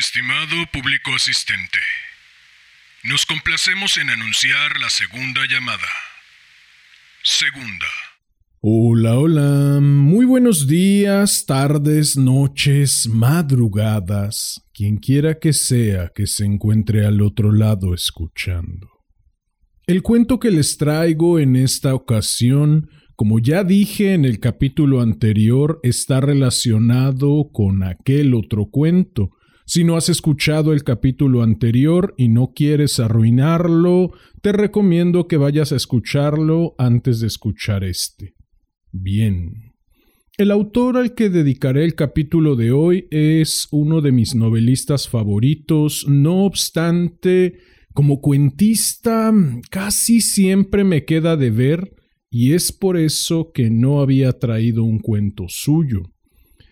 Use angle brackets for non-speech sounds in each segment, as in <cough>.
Estimado público asistente, nos complacemos en anunciar la segunda llamada. Segunda. Hola, hola, muy buenos días, tardes, noches, madrugadas, quien quiera que sea que se encuentre al otro lado escuchando. El cuento que les traigo en esta ocasión como ya dije en el capítulo anterior, está relacionado con aquel otro cuento. Si no has escuchado el capítulo anterior y no quieres arruinarlo, te recomiendo que vayas a escucharlo antes de escuchar este. Bien. El autor al que dedicaré el capítulo de hoy es uno de mis novelistas favoritos, no obstante, como cuentista casi siempre me queda de ver y es por eso que no había traído un cuento suyo.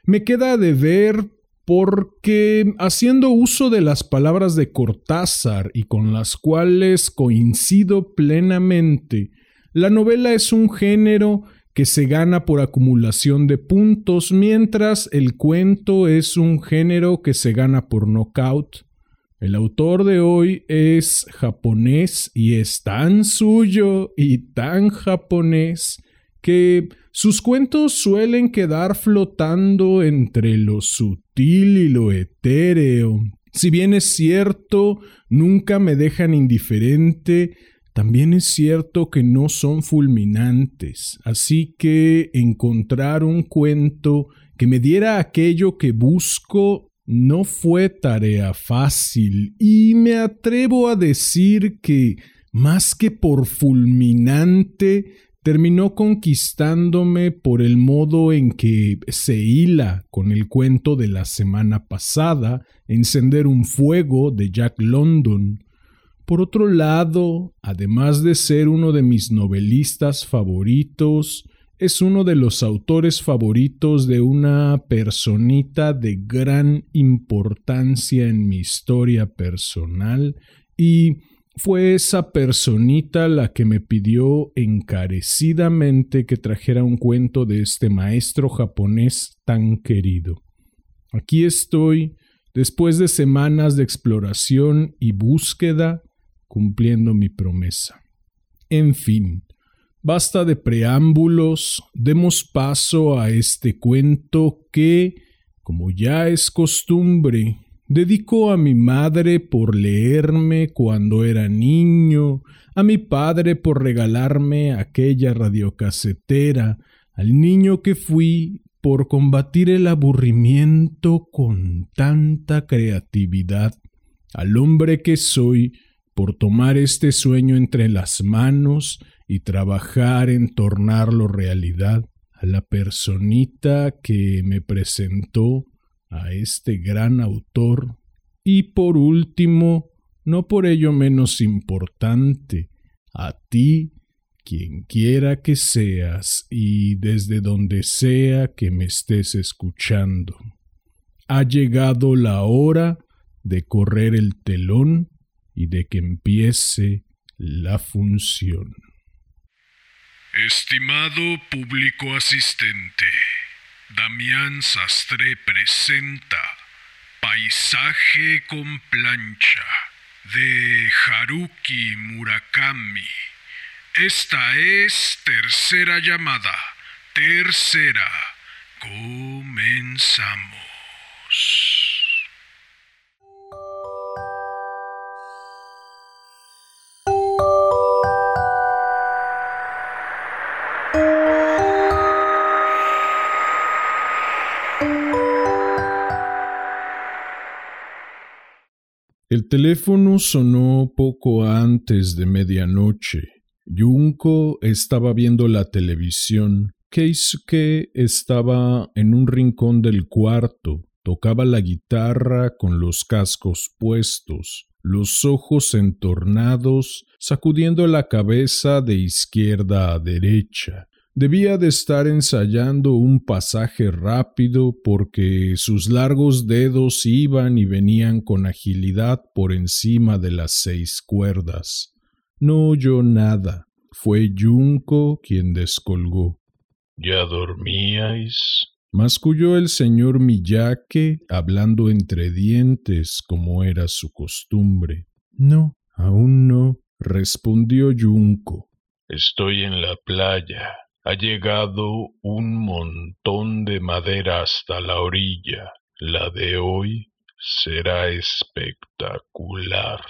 Me queda de ver porque, haciendo uso de las palabras de Cortázar y con las cuales coincido plenamente, la novela es un género que se gana por acumulación de puntos, mientras el cuento es un género que se gana por knockout. El autor de hoy es japonés y es tan suyo y tan japonés que sus cuentos suelen quedar flotando entre lo sutil y lo etéreo. Si bien es cierto, nunca me dejan indiferente, también es cierto que no son fulminantes, así que encontrar un cuento que me diera aquello que busco no fue tarea fácil y me atrevo a decir que, más que por fulminante, terminó conquistándome por el modo en que se hila con el cuento de la semana pasada, Encender un fuego de Jack London. Por otro lado, además de ser uno de mis novelistas favoritos, es uno de los autores favoritos de una personita de gran importancia en mi historia personal y fue esa personita la que me pidió encarecidamente que trajera un cuento de este maestro japonés tan querido. Aquí estoy, después de semanas de exploración y búsqueda, cumpliendo mi promesa. En fin, Basta de preámbulos, demos paso a este cuento que, como ya es costumbre, dedico a mi madre por leerme cuando era niño, a mi padre por regalarme aquella radiocasetera, al niño que fui por combatir el aburrimiento con tanta creatividad, al hombre que soy por tomar este sueño entre las manos y trabajar en tornarlo realidad, a la personita que me presentó a este gran autor y por último, no por ello menos importante, a ti, quien quiera que seas y desde donde sea que me estés escuchando. Ha llegado la hora de correr el telón y de que empiece la función. Estimado público asistente, Damián Sastre presenta Paisaje con plancha de Haruki Murakami. Esta es tercera llamada. Tercera. Comenzamos. El teléfono sonó poco antes de medianoche. Yunko estaba viendo la televisión. Keisuke estaba en un rincón del cuarto. Tocaba la guitarra con los cascos puestos, los ojos entornados, sacudiendo la cabeza de izquierda a derecha. Debía de estar ensayando un pasaje rápido porque sus largos dedos iban y venían con agilidad por encima de las seis cuerdas. No oyó nada. Fue Junco quien descolgó. ¿Ya dormíais? masculló el señor Miyake, hablando entre dientes como era su costumbre. No, aún no, respondió Yunko. Estoy en la playa. Ha llegado un montón de madera hasta la orilla. La de hoy será espectacular.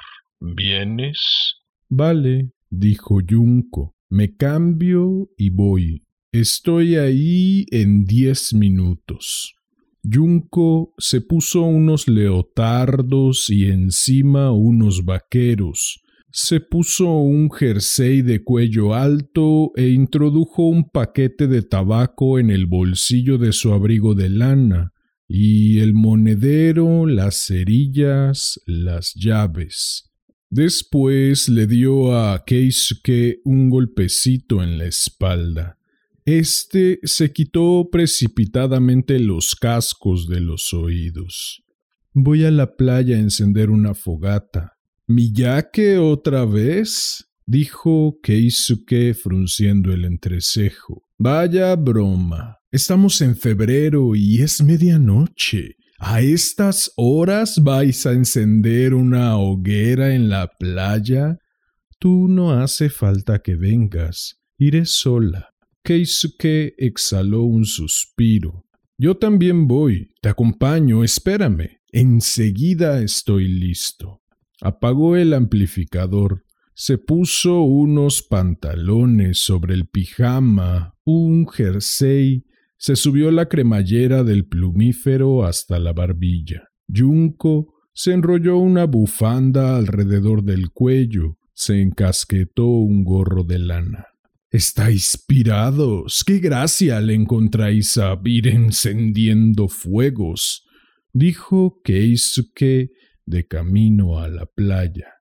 ¿Vienes? Vale, dijo Yunko. Me cambio y voy. Estoy ahí en diez minutos. Yunko se puso unos leotardos y encima unos vaqueros. Se puso un jersey de cuello alto e introdujo un paquete de tabaco en el bolsillo de su abrigo de lana, y el monedero, las cerillas, las llaves. Después le dio a Keisuke un golpecito en la espalda. Este se quitó precipitadamente los cascos de los oídos. Voy a la playa a encender una fogata. ¿Miyake otra vez? dijo Keisuke frunciendo el entrecejo. Vaya broma. Estamos en febrero y es medianoche. ¿A estas horas vais a encender una hoguera en la playa? Tú no hace falta que vengas. Iré sola. Keisuke exhaló un suspiro. Yo también voy. Te acompaño. Espérame. Enseguida estoy listo. Apagó el amplificador. Se puso unos pantalones sobre el pijama, un jersey, se subió la cremallera del plumífero hasta la barbilla. Junco se enrolló una bufanda alrededor del cuello, se encasquetó un gorro de lana. Estáis pirados. Qué gracia le encontráis a ir encendiendo fuegos, dijo Keisuke de camino a la playa.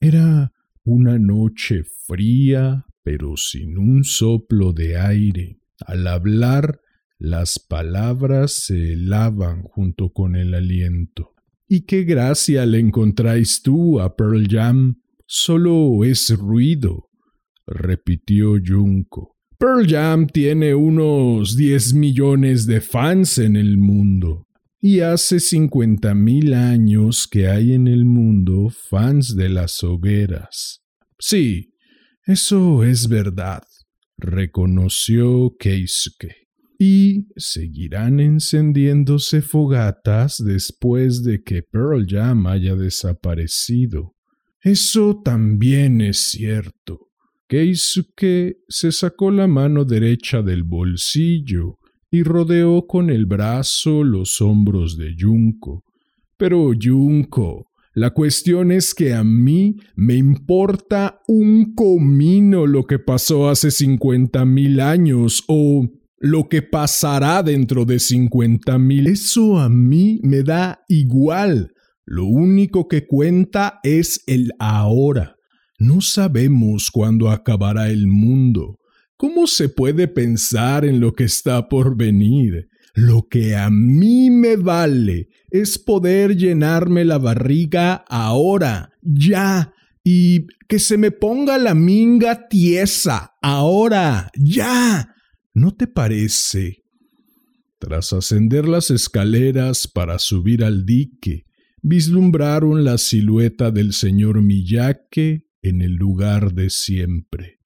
Era una noche fría, pero sin un soplo de aire. Al hablar, las palabras se helaban junto con el aliento. ¿Y qué gracia le encontráis tú a Pearl Jam? Solo es ruido, repitió Junko. Pearl Jam tiene unos diez millones de fans en el mundo. Y hace cincuenta mil años que hay en el mundo fans de las hogueras. Sí, eso es verdad, reconoció Keisuke. Y seguirán encendiéndose fogatas después de que Pearl Jam haya desaparecido. Eso también es cierto. Keisuke se sacó la mano derecha del bolsillo y rodeó con el brazo los hombros de Junko. Pero Junko, la cuestión es que a mí me importa un comino lo que pasó hace cincuenta mil años o lo que pasará dentro de cincuenta mil. Eso a mí me da igual. Lo único que cuenta es el ahora. No sabemos cuándo acabará el mundo. ¿Cómo se puede pensar en lo que está por venir? Lo que a mí me vale es poder llenarme la barriga ahora, ya, y que se me ponga la minga tiesa, ahora, ya. ¿No te parece? Tras ascender las escaleras para subir al dique, vislumbraron la silueta del señor Miyake en el lugar de siempre.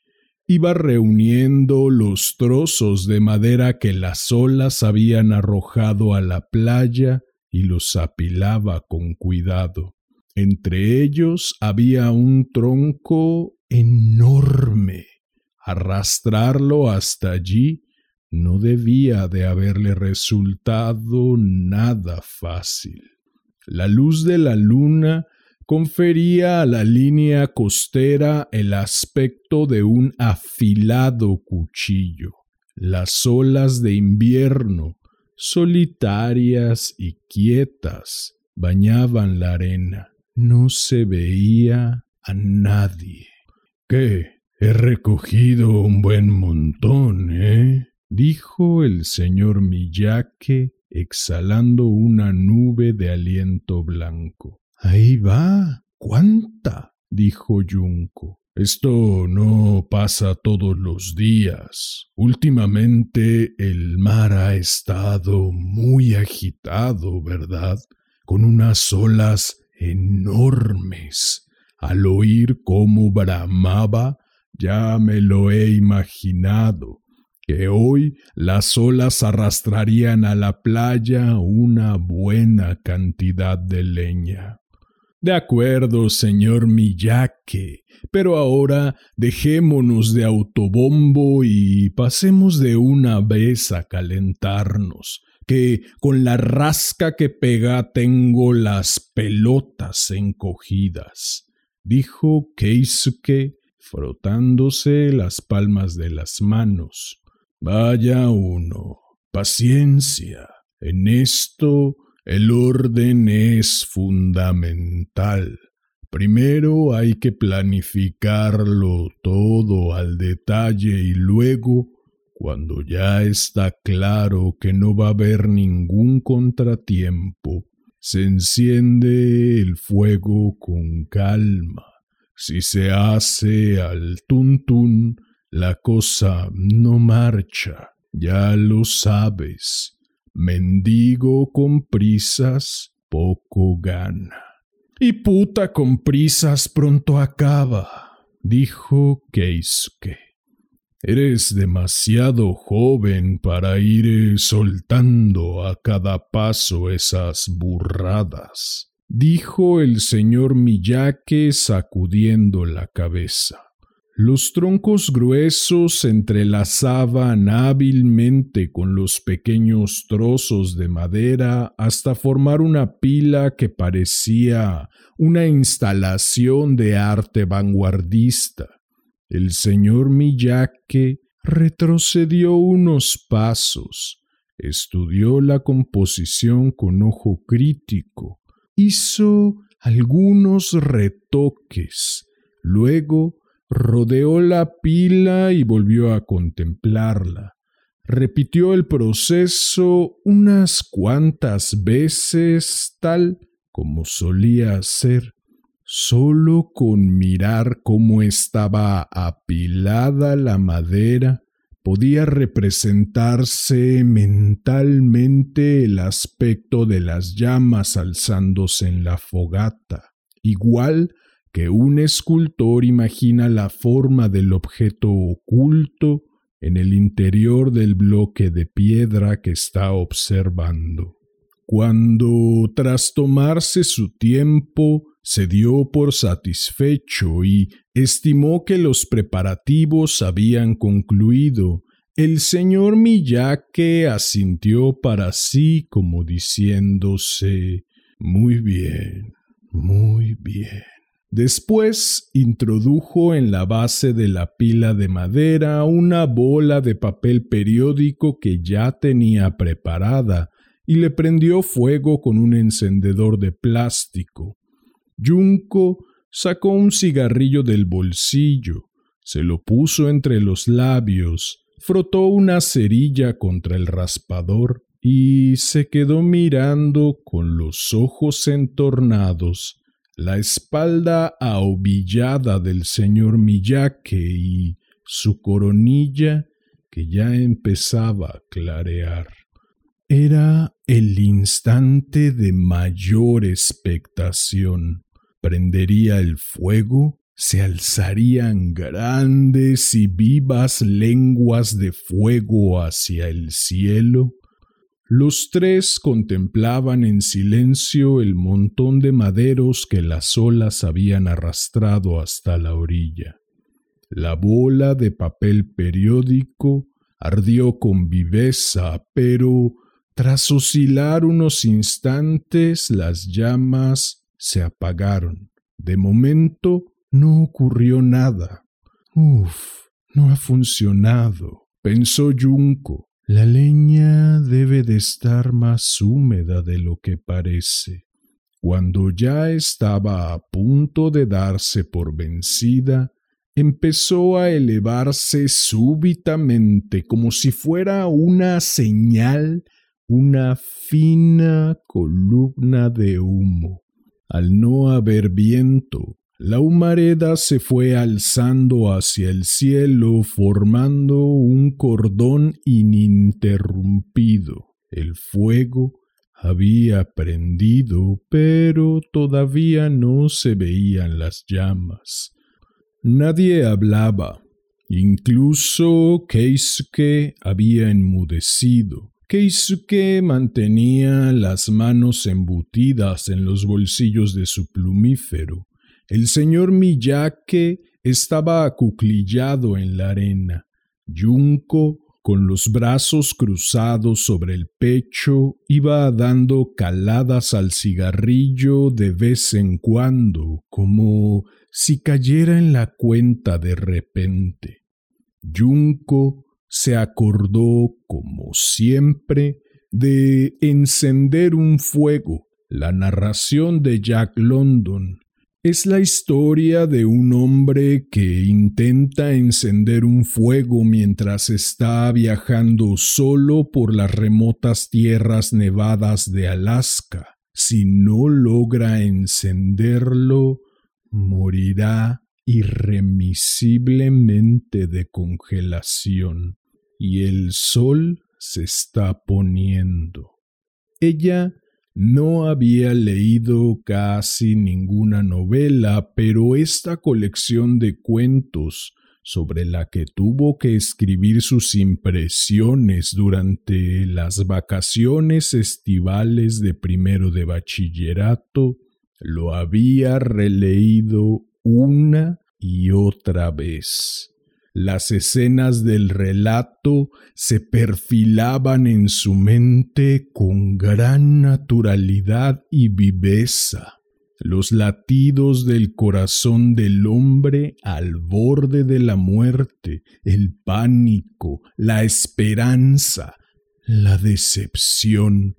Iba reuniendo los trozos de madera que las olas habían arrojado a la playa y los apilaba con cuidado. Entre ellos había un tronco enorme. Arrastrarlo hasta allí no debía de haberle resultado nada fácil. La luz de la luna confería a la línea costera el aspecto de un afilado cuchillo. Las olas de invierno, solitarias y quietas, bañaban la arena. No se veía a nadie. ¿Qué? He recogido un buen montón, ¿eh? dijo el señor Miyake, exhalando una nube de aliento blanco. Ahí va. ¿Cuánta? dijo Junko. Esto no pasa todos los días. Últimamente el mar ha estado muy agitado, ¿verdad? Con unas olas enormes. Al oír cómo bramaba, ya me lo he imaginado, que hoy las olas arrastrarían a la playa una buena cantidad de leña. De acuerdo, señor Miyake, pero ahora dejémonos de autobombo y pasemos de una vez a calentarnos, que con la rasca que pega tengo las pelotas encogidas, dijo Keisuke frotándose las palmas de las manos. Vaya uno. Paciencia. En esto el orden es fundamental. Primero hay que planificarlo todo al detalle y luego, cuando ya está claro que no va a haber ningún contratiempo, se enciende el fuego con calma. Si se hace al tuntún, la cosa no marcha, ya lo sabes. Mendigo con prisas, poco gana. Y puta con prisas pronto acaba, dijo Keisuke. Eres demasiado joven para ir soltando a cada paso esas burradas, dijo el señor Miyake sacudiendo la cabeza. Los troncos gruesos se entrelazaban hábilmente con los pequeños trozos de madera hasta formar una pila que parecía una instalación de arte vanguardista. El señor Miyake retrocedió unos pasos, estudió la composición con ojo crítico, hizo algunos retoques, luego rodeó la pila y volvió a contemplarla. Repitió el proceso unas cuantas veces tal como solía hacer, solo con mirar cómo estaba apilada la madera podía representarse mentalmente el aspecto de las llamas alzándose en la fogata, igual que un escultor imagina la forma del objeto oculto en el interior del bloque de piedra que está observando. Cuando, tras tomarse su tiempo, se dio por satisfecho y estimó que los preparativos habían concluido, el señor Miyake asintió para sí como diciéndose Muy bien, muy bien. Después introdujo en la base de la pila de madera una bola de papel periódico que ya tenía preparada y le prendió fuego con un encendedor de plástico. Junco sacó un cigarrillo del bolsillo, se lo puso entre los labios, frotó una cerilla contra el raspador y se quedó mirando con los ojos entornados la espalda ahobillada del señor Miyake y su coronilla que ya empezaba a clarear. Era el instante de mayor expectación. Prendería el fuego, se alzarían grandes y vivas lenguas de fuego hacia el cielo, los tres contemplaban en silencio el montón de maderos que las olas habían arrastrado hasta la orilla. La bola de papel periódico ardió con viveza, pero tras oscilar unos instantes las llamas se apagaron. De momento no ocurrió nada. Uf, no ha funcionado, pensó Junco. La leña debe de estar más húmeda de lo que parece. Cuando ya estaba a punto de darse por vencida, empezó a elevarse súbitamente como si fuera una señal, una fina columna de humo. Al no haber viento, La humareda se fue alzando hacia el cielo formando un cordón ininterrumpido. El fuego había prendido, pero todavía no se veían las llamas. Nadie hablaba. Incluso Keisuke había enmudecido. Keisuke mantenía las manos embutidas en los bolsillos de su plumífero. El señor Miyake estaba acuclillado en la arena. Junko, con los brazos cruzados sobre el pecho, iba dando caladas al cigarrillo de vez en cuando, como si cayera en la cuenta de repente. Junko se acordó, como siempre, de encender un fuego. La narración de Jack London es la historia de un hombre que intenta encender un fuego mientras está viajando solo por las remotas tierras nevadas de Alaska. Si no logra encenderlo, morirá irremisiblemente de congelación y el sol se está poniendo. Ella no había leído casi ninguna novela, pero esta colección de cuentos sobre la que tuvo que escribir sus impresiones durante las vacaciones estivales de primero de bachillerato, lo había releído una y otra vez. Las escenas del relato se perfilaban en su mente con gran naturalidad y viveza. Los latidos del corazón del hombre al borde de la muerte, el pánico, la esperanza, la decepción.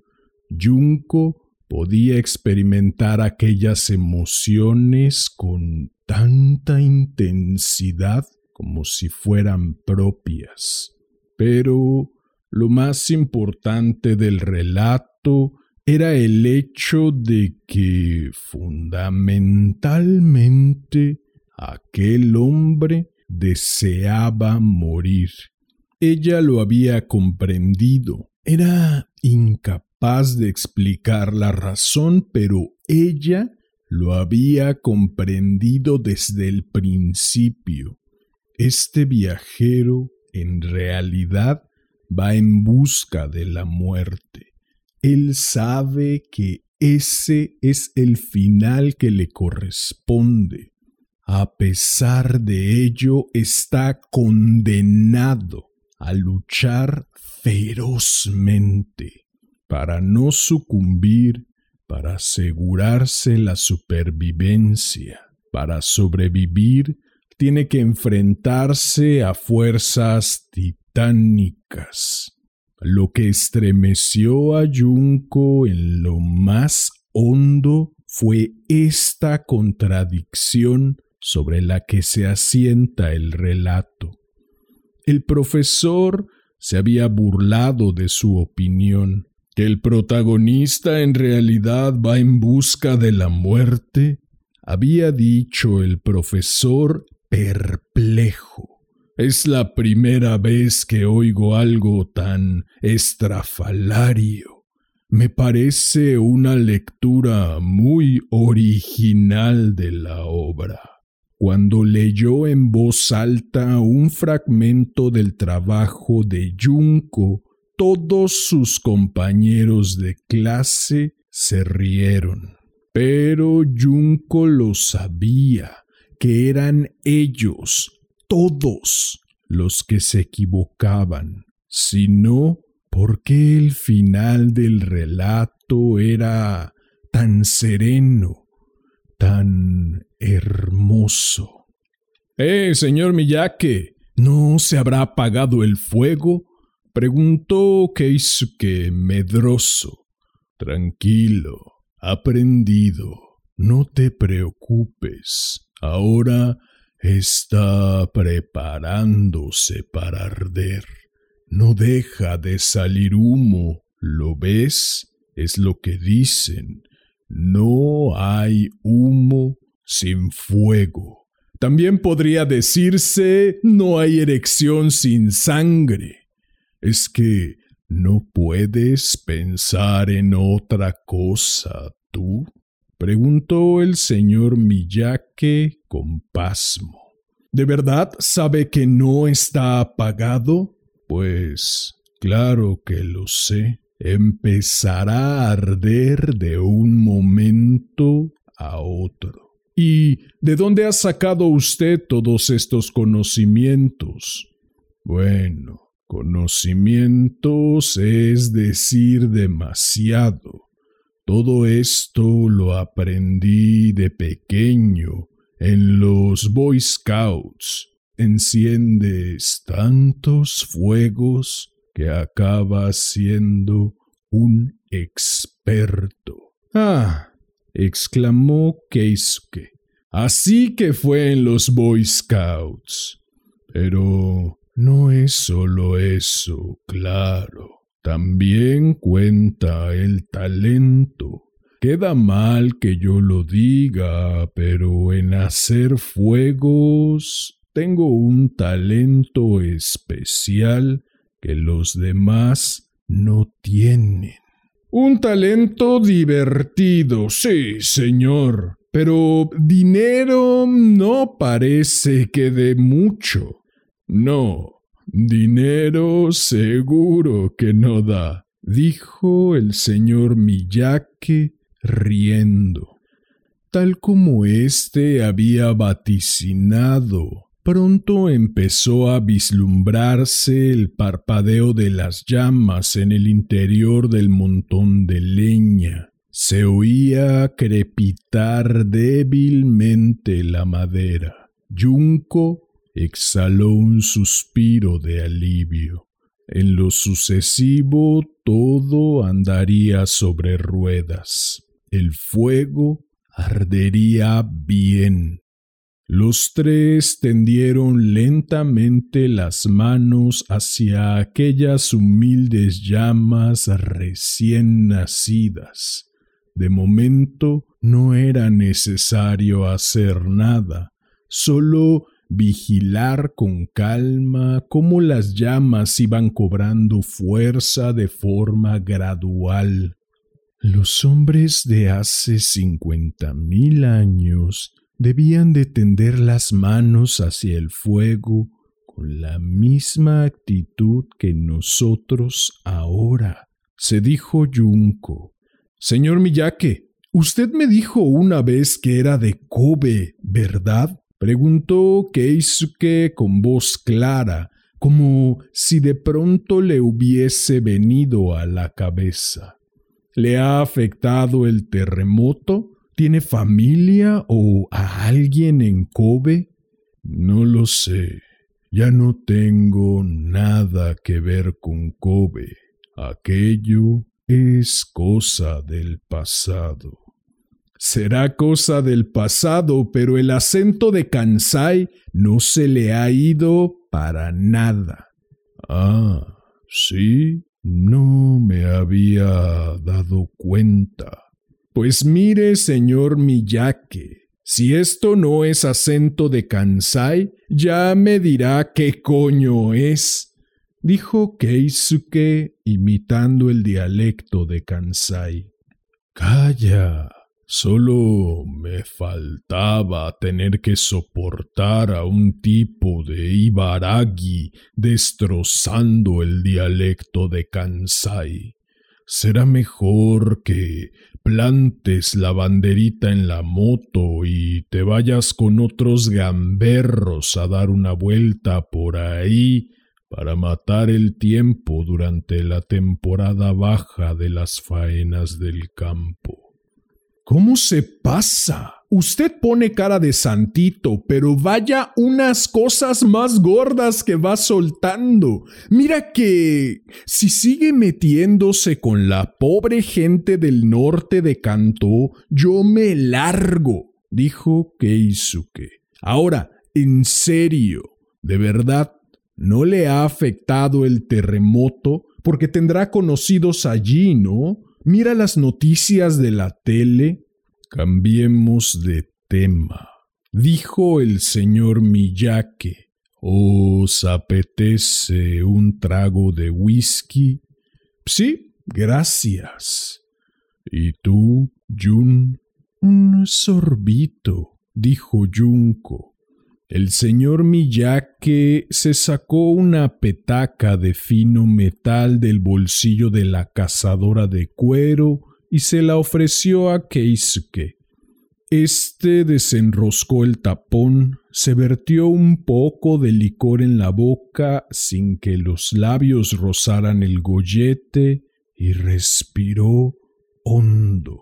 Junco podía experimentar aquellas emociones con tanta intensidad como si fueran propias. Pero lo más importante del relato era el hecho de que fundamentalmente aquel hombre deseaba morir. Ella lo había comprendido. Era incapaz de explicar la razón, pero ella lo había comprendido desde el principio. Este viajero en realidad va en busca de la muerte. Él sabe que ese es el final que le corresponde. A pesar de ello, está condenado a luchar ferozmente para no sucumbir para asegurarse la supervivencia. Para sobrevivir, tiene que enfrentarse a fuerzas titánicas. Lo que estremeció a Junko en lo más hondo fue esta contradicción sobre la que se asienta el relato. El profesor se había burlado de su opinión, que el protagonista en realidad va en busca de la muerte, había dicho el profesor perplejo. Es la primera vez que oigo algo tan estrafalario. Me parece una lectura muy original de la obra. Cuando leyó en voz alta un fragmento del trabajo de Junco todos sus compañeros de clase se rieron. Pero Junco lo sabía, que eran ellos, todos, los que se equivocaban. Si no, ¿por qué el final del relato era tan sereno, tan hermoso? ¡Eh, señor Miyake! ¿No se habrá apagado el fuego? Preguntó Keisuke medroso. Tranquilo, aprendido. No te preocupes. Ahora está preparándose para arder. No deja de salir humo. ¿Lo ves? Es lo que dicen. No hay humo sin fuego. También podría decirse no hay erección sin sangre. Es que no puedes pensar en otra cosa, tú. Preguntó el señor Miyake con pasmo. ¿De verdad sabe que no está apagado? Pues claro que lo sé. Empezará a arder de un momento a otro. ¿Y de dónde ha sacado usted todos estos conocimientos? Bueno, conocimientos es decir demasiado. Todo esto lo aprendí de pequeño en los Boy Scouts enciendes tantos fuegos que acabas siendo un experto. Ah, exclamó Keisuke. Así que fue en los Boy Scouts. Pero no es solo eso, claro. También cuenta el talento. Queda mal que yo lo diga, pero en hacer fuegos tengo un talento especial que los demás no tienen. Un talento divertido, sí, señor, pero dinero no parece que dé mucho. No, dinero seguro que no da, dijo el señor Miyake riendo. Tal como éste había vaticinado, pronto empezó a vislumbrarse el parpadeo de las llamas en el interior del montón de leña. Se oía crepitar débilmente la madera. Junco exhaló un suspiro de alivio. En lo sucesivo todo andaría sobre ruedas. El fuego ardería bien. Los tres tendieron lentamente las manos hacia aquellas humildes llamas recién nacidas. De momento no era necesario hacer nada, solo vigilar con calma cómo las llamas iban cobrando fuerza de forma gradual. Los hombres de hace cincuenta mil años debían de tender las manos hacia el fuego con la misma actitud que nosotros ahora. Se dijo Junko. Señor Miyake, usted me dijo una vez que era de Kobe, ¿verdad? Preguntó Keisuke con voz clara, como si de pronto le hubiese venido a la cabeza. ¿Le ha afectado el terremoto? ¿Tiene familia o a alguien en Kobe? No lo sé. Ya no tengo nada que ver con Kobe. Aquello es cosa del pasado será cosa del pasado, pero el acento de Kansai no se le ha ido para nada. Ah, sí, no me había dado cuenta. Pues mire, señor Miyake, si esto no es acento de Kansai, ya me dirá qué coño es, dijo Keisuke imitando el dialecto de Kansai. Calla, Solo me faltaba tener que soportar a un tipo de Ibaragi destrozando el dialecto de Kansai. Será mejor que plantes la banderita en la moto y te vayas con otros gamberros a dar una vuelta por ahí para matar el tiempo durante la temporada baja de las faenas del campo. ¿Cómo se pasa? Usted pone cara de santito, pero vaya unas cosas más gordas que va soltando. Mira que si sigue metiéndose con la pobre gente del norte de Kanto, yo me largo, dijo Keisuke. Ahora, en serio, de verdad, ¿no le ha afectado el terremoto? Porque tendrá conocidos allí, ¿no? Mira las noticias de la tele. Cambiemos de tema. Dijo el señor Miyake. ¿Os apetece un trago de whisky? Sí, gracias. ¿Y tú, Jun? Un sorbito, dijo Junko. El señor Miyake se sacó una petaca de fino metal del bolsillo de la cazadora de cuero y se la ofreció a Keisuke. Este desenroscó el tapón, se vertió un poco de licor en la boca sin que los labios rozaran el gollete y respiró hondo.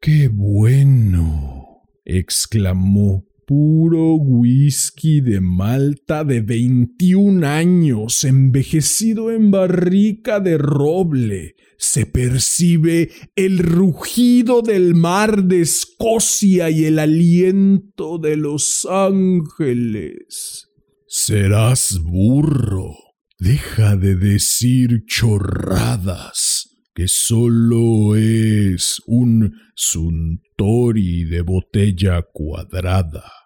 ¡Qué bueno! exclamó. Puro whisky de Malta de veintiún años, envejecido en barrica de roble. Se percibe el rugido del mar de Escocia y el aliento de los ángeles. Serás burro. Deja de decir chorradas que solo es un suntori de botella cuadrada.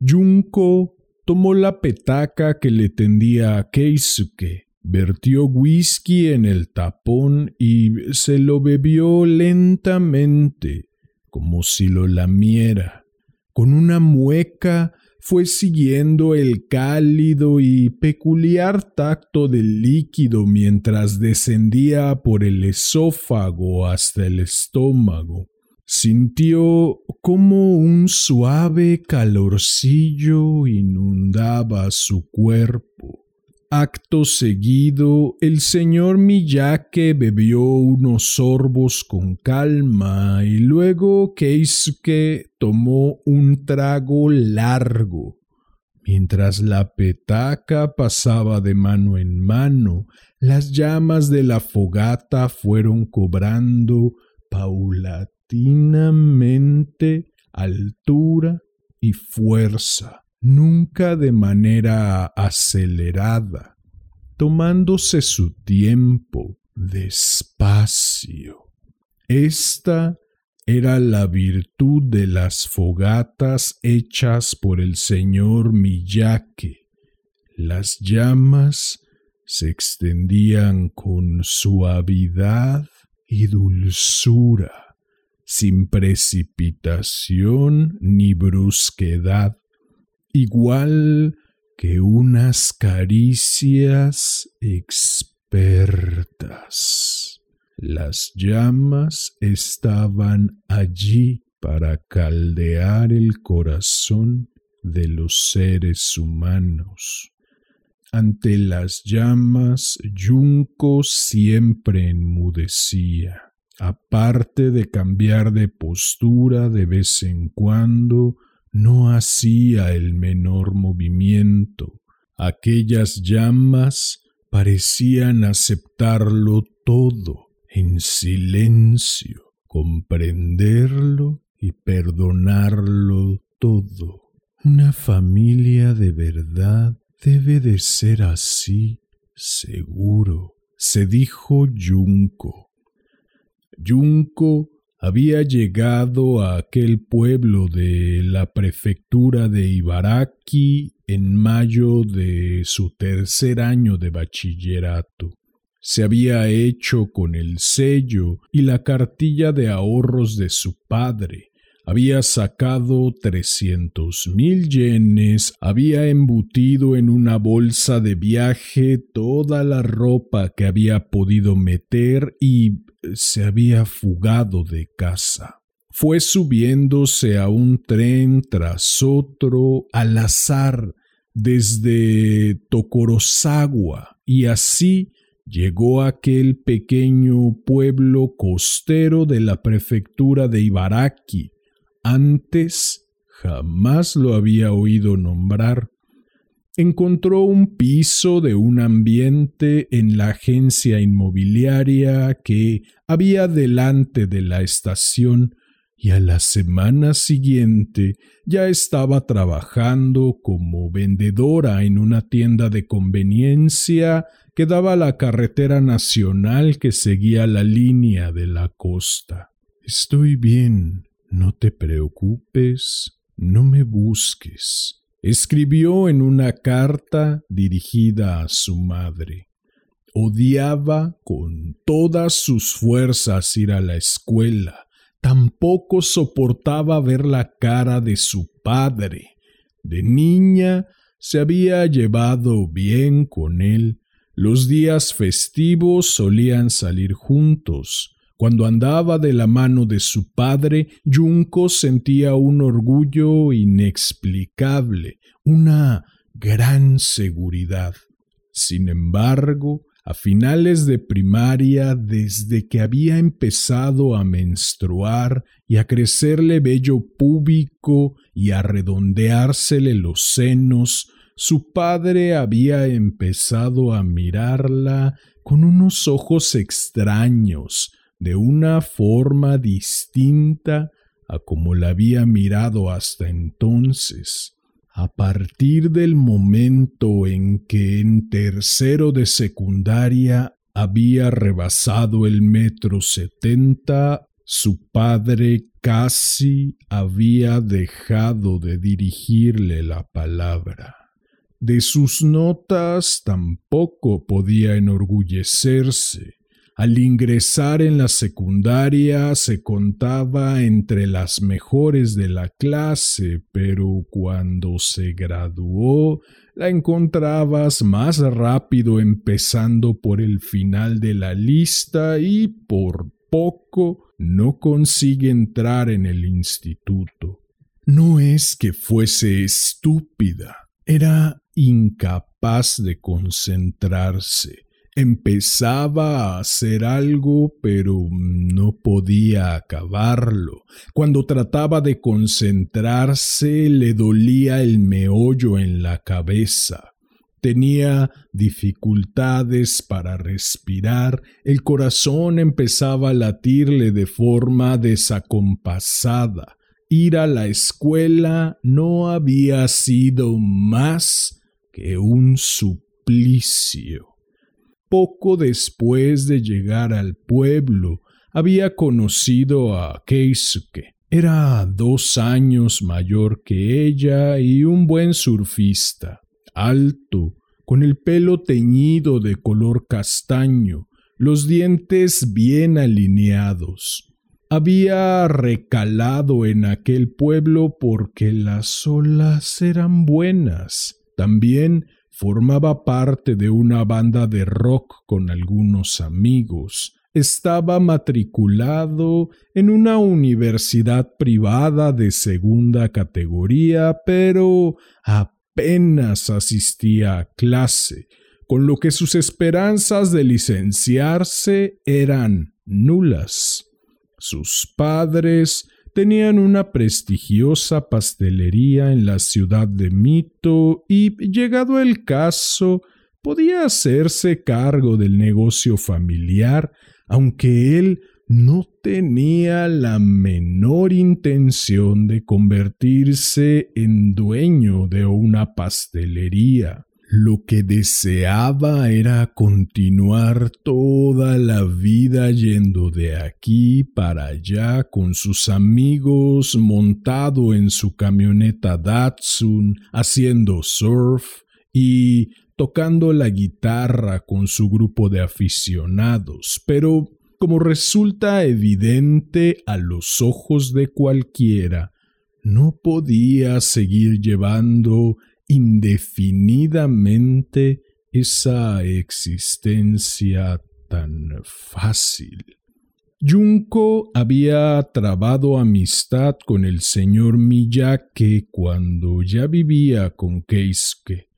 Junko tomó la petaca que le tendía a Keisuke, vertió whisky en el tapón y se lo bebió lentamente, como si lo lamiera, con una mueca fue siguiendo el cálido y peculiar tacto del líquido mientras descendía por el esófago hasta el estómago. Sintió como un suave calorcillo inundaba su cuerpo. Acto seguido, el señor Miyake bebió unos sorbos con calma y luego Keisuke tomó un trago largo. Mientras la petaca pasaba de mano en mano, las llamas de la fogata fueron cobrando paulatinamente altura y fuerza nunca de manera acelerada, tomándose su tiempo despacio. Esta era la virtud de las fogatas hechas por el señor Miyake. Las llamas se extendían con suavidad y dulzura, sin precipitación ni brusquedad igual que unas caricias expertas. Las llamas estaban allí para caldear el corazón de los seres humanos. Ante las llamas, Junco siempre enmudecía. Aparte de cambiar de postura de vez en cuando, no hacía el menor movimiento. Aquellas llamas parecían aceptarlo todo en silencio, comprenderlo y perdonarlo todo. Una familia de verdad debe de ser así, seguro, se dijo Junco. Junco había llegado a aquel pueblo de la prefectura de Ibaraki en mayo de su tercer año de bachillerato. Se había hecho con el sello y la cartilla de ahorros de su padre, había sacado trescientos mil yenes, había embutido en una bolsa de viaje toda la ropa que había podido meter y se había fugado de casa. Fue subiéndose a un tren tras otro al azar desde Tokorozawa y así llegó a aquel pequeño pueblo costero de la prefectura de Ibaraki. Antes jamás lo había oído nombrar encontró un piso de un ambiente en la agencia inmobiliaria que había delante de la estación y a la semana siguiente ya estaba trabajando como vendedora en una tienda de conveniencia que daba la carretera nacional que seguía la línea de la costa. Estoy bien, No te preocupes, no me busques, escribió en una carta dirigida a su madre. Odiaba con todas sus fuerzas ir a la escuela. Tampoco soportaba ver la cara de su padre. De niña se había llevado bien con él. Los días festivos solían salir juntos. Cuando andaba de la mano de su padre, Junco sentía un orgullo inexplicable, una gran seguridad. Sin embargo, a finales de primaria, desde que había empezado a menstruar y a crecerle vello púbico y a redondeársele los senos, su padre había empezado a mirarla con unos ojos extraños, de una forma distinta a como la había mirado hasta entonces. A partir del momento en que en tercero de secundaria había rebasado el metro setenta, su padre casi había dejado de dirigirle la palabra. De sus notas tampoco podía enorgullecerse. Al ingresar en la secundaria se contaba entre las mejores de la clase, pero cuando se graduó la encontrabas más rápido empezando por el final de la lista y por poco no consigue entrar en el instituto. No es que fuese estúpida, era incapaz de concentrarse empezaba a hacer algo pero no podía acabarlo. Cuando trataba de concentrarse le dolía el meollo en la cabeza. Tenía dificultades para respirar, el corazón empezaba a latirle de forma desacompasada. Ir a la escuela no había sido más que un suplicio. Poco después de llegar al pueblo, había conocido a Keisuke. Era dos años mayor que ella y un buen surfista, alto, con el pelo teñido de color castaño, los dientes bien alineados. Había recalado en aquel pueblo porque las olas eran buenas. También Formaba parte de una banda de rock con algunos amigos. Estaba matriculado en una universidad privada de segunda categoría, pero apenas asistía a clase, con lo que sus esperanzas de licenciarse eran nulas. Sus padres tenían una prestigiosa pastelería en la ciudad de Mito y, llegado el caso, podía hacerse cargo del negocio familiar, aunque él no tenía la menor intención de convertirse en dueño de una pastelería. Lo que deseaba era continuar toda la vida yendo de aquí para allá con sus amigos montado en su camioneta Datsun, haciendo surf y tocando la guitarra con su grupo de aficionados, pero como resulta evidente a los ojos de cualquiera, no podía seguir llevando indefinidamente esa existencia tan fácil. Junko había trabado amistad con el señor Miyake cuando ya vivía con Keisuke.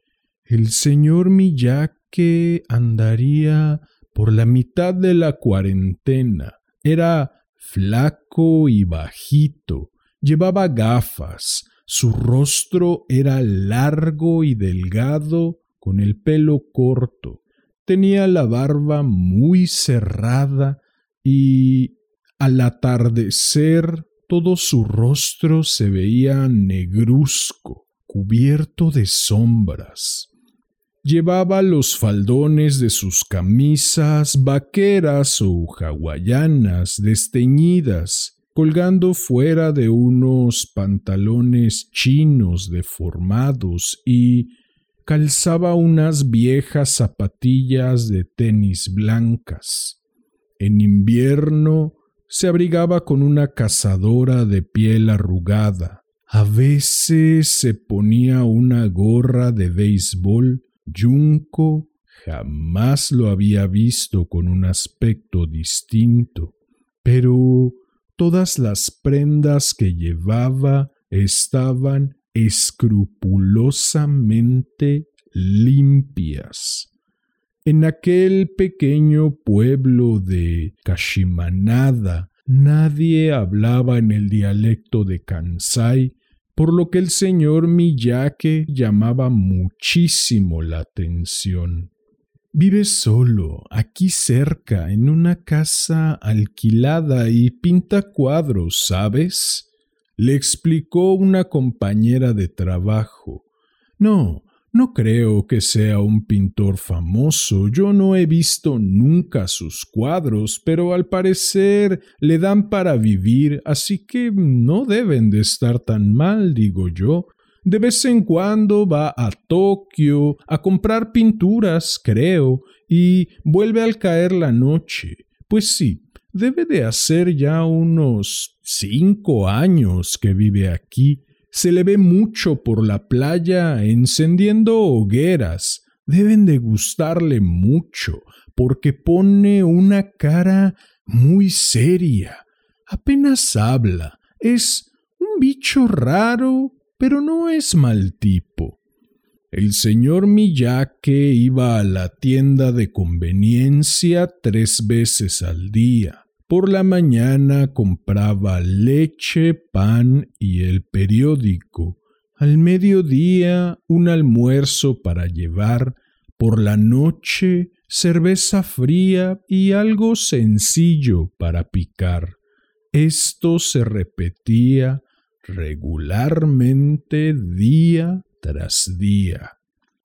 El señor Miyake andaría por la mitad de la cuarentena. Era flaco y bajito, llevaba gafas, su rostro era largo y delgado, con el pelo corto. Tenía la barba muy cerrada y al atardecer todo su rostro se veía negruzco, cubierto de sombras. Llevaba los faldones de sus camisas vaqueras o hawaianas desteñidas, colgando fuera de unos pantalones chinos deformados y calzaba unas viejas zapatillas de tenis blancas. En invierno se abrigaba con una cazadora de piel arrugada. A veces se ponía una gorra de béisbol. Junco jamás lo había visto con un aspecto distinto, pero todas las prendas que llevaba estaban escrupulosamente limpias. En aquel pequeño pueblo de Kashimanada nadie hablaba en el dialecto de Kansai, por lo que el señor Miyake llamaba muchísimo la atención. Vive solo, aquí cerca, en una casa alquilada y pinta cuadros, ¿sabes? le explicó una compañera de trabajo. No, no creo que sea un pintor famoso. Yo no he visto nunca sus cuadros, pero al parecer le dan para vivir, así que no deben de estar tan mal, digo yo. De vez en cuando va a Tokio a comprar pinturas, creo, y vuelve al caer la noche. Pues sí, debe de hacer ya unos cinco años que vive aquí se le ve mucho por la playa encendiendo hogueras. Deben de gustarle mucho, porque pone una cara muy seria. Apenas habla. Es un bicho raro, pero no es mal tipo. El señor Miyake iba a la tienda de conveniencia tres veces al día. Por la mañana compraba leche, pan y el periódico. Al mediodía un almuerzo para llevar. Por la noche cerveza fría y algo sencillo para picar. Esto se repetía regularmente día tras día.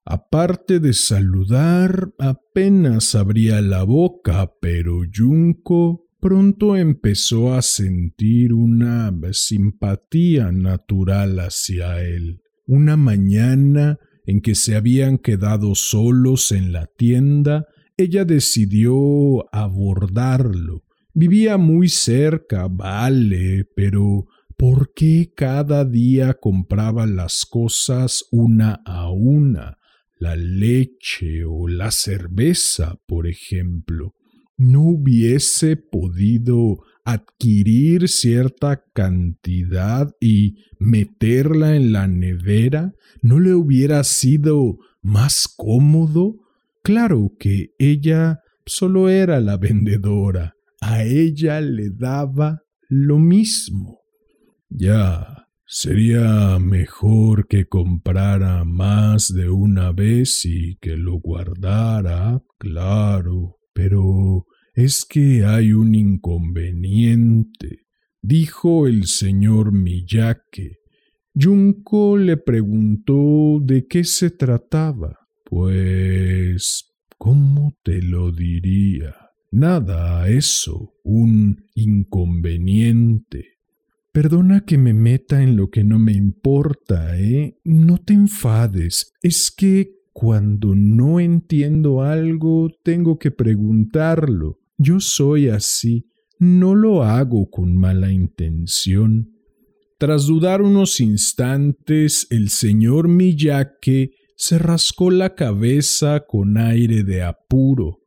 Aparte de saludar, apenas abría la boca, pero Junco pronto empezó a sentir una simpatía natural hacia él. Una mañana en que se habían quedado solos en la tienda, ella decidió abordarlo. Vivía muy cerca, vale, pero ¿por qué cada día compraba las cosas una a una? La leche o la cerveza, por ejemplo no hubiese podido adquirir cierta cantidad y meterla en la nevera, no le hubiera sido más cómodo. Claro que ella solo era la vendedora, a ella le daba lo mismo. Ya, sería mejor que comprara más de una vez y que lo guardara, claro, pero es que hay un inconveniente, dijo el señor Miyake. Junko le preguntó de qué se trataba. Pues, ¿cómo te lo diría? Nada, eso, un inconveniente. Perdona que me meta en lo que no me importa, ¿eh? No te enfades. Es que cuando no entiendo algo, tengo que preguntarlo. Yo soy así, no lo hago con mala intención. Tras dudar unos instantes, el señor Miyake se rascó la cabeza con aire de apuro.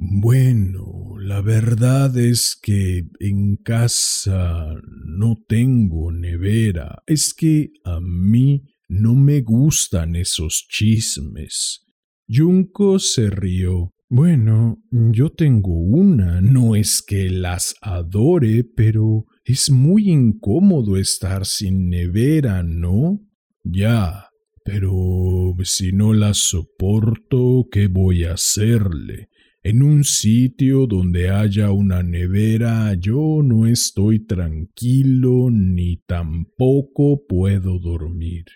Bueno, la verdad es que en casa no tengo nevera. Es que a mí no me gustan esos chismes. Junco se rió. Bueno, yo tengo una. No es que las adore, pero es muy incómodo estar sin nevera, ¿no? Ya, pero si no las soporto, ¿qué voy a hacerle? En un sitio donde haya una nevera yo no estoy tranquilo ni tampoco puedo dormir.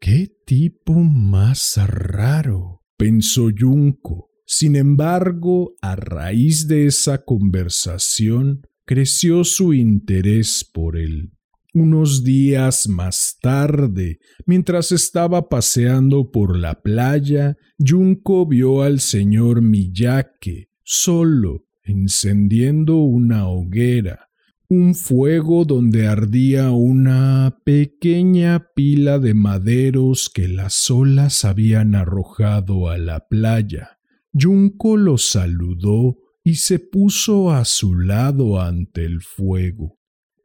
¡Qué tipo más raro! pensó Junco. Sin embargo, a raíz de esa conversación, creció su interés por él. Unos días más tarde, mientras estaba paseando por la playa, Junko vio al señor Miyake solo encendiendo una hoguera, un fuego donde ardía una pequeña pila de maderos que las olas habían arrojado a la playa. Junko lo saludó y se puso a su lado ante el fuego.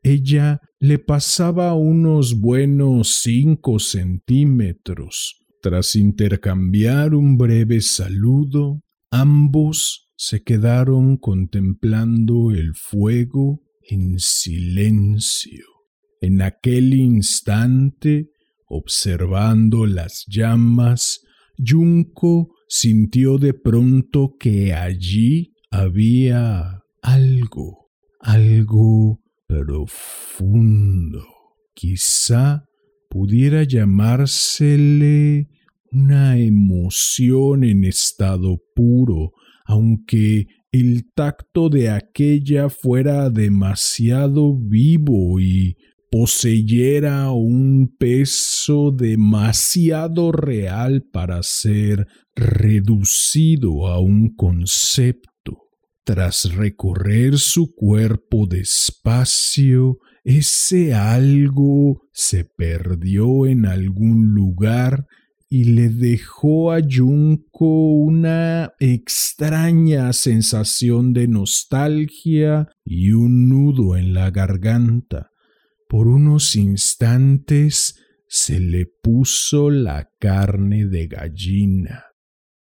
Ella le pasaba unos buenos cinco centímetros. Tras intercambiar un breve saludo, ambos se quedaron contemplando el fuego en silencio. En aquel instante, observando las llamas, Junco sintió de pronto que allí había algo, algo profundo. Quizá pudiera llamársele una emoción en estado puro, aunque el tacto de aquella fuera demasiado vivo y poseyera un peso demasiado real para ser reducido a un concepto. Tras recorrer su cuerpo despacio, ese algo se perdió en algún lugar y le dejó a Junko una extraña sensación de nostalgia y un nudo en la garganta. Por unos instantes se le puso la carne de gallina.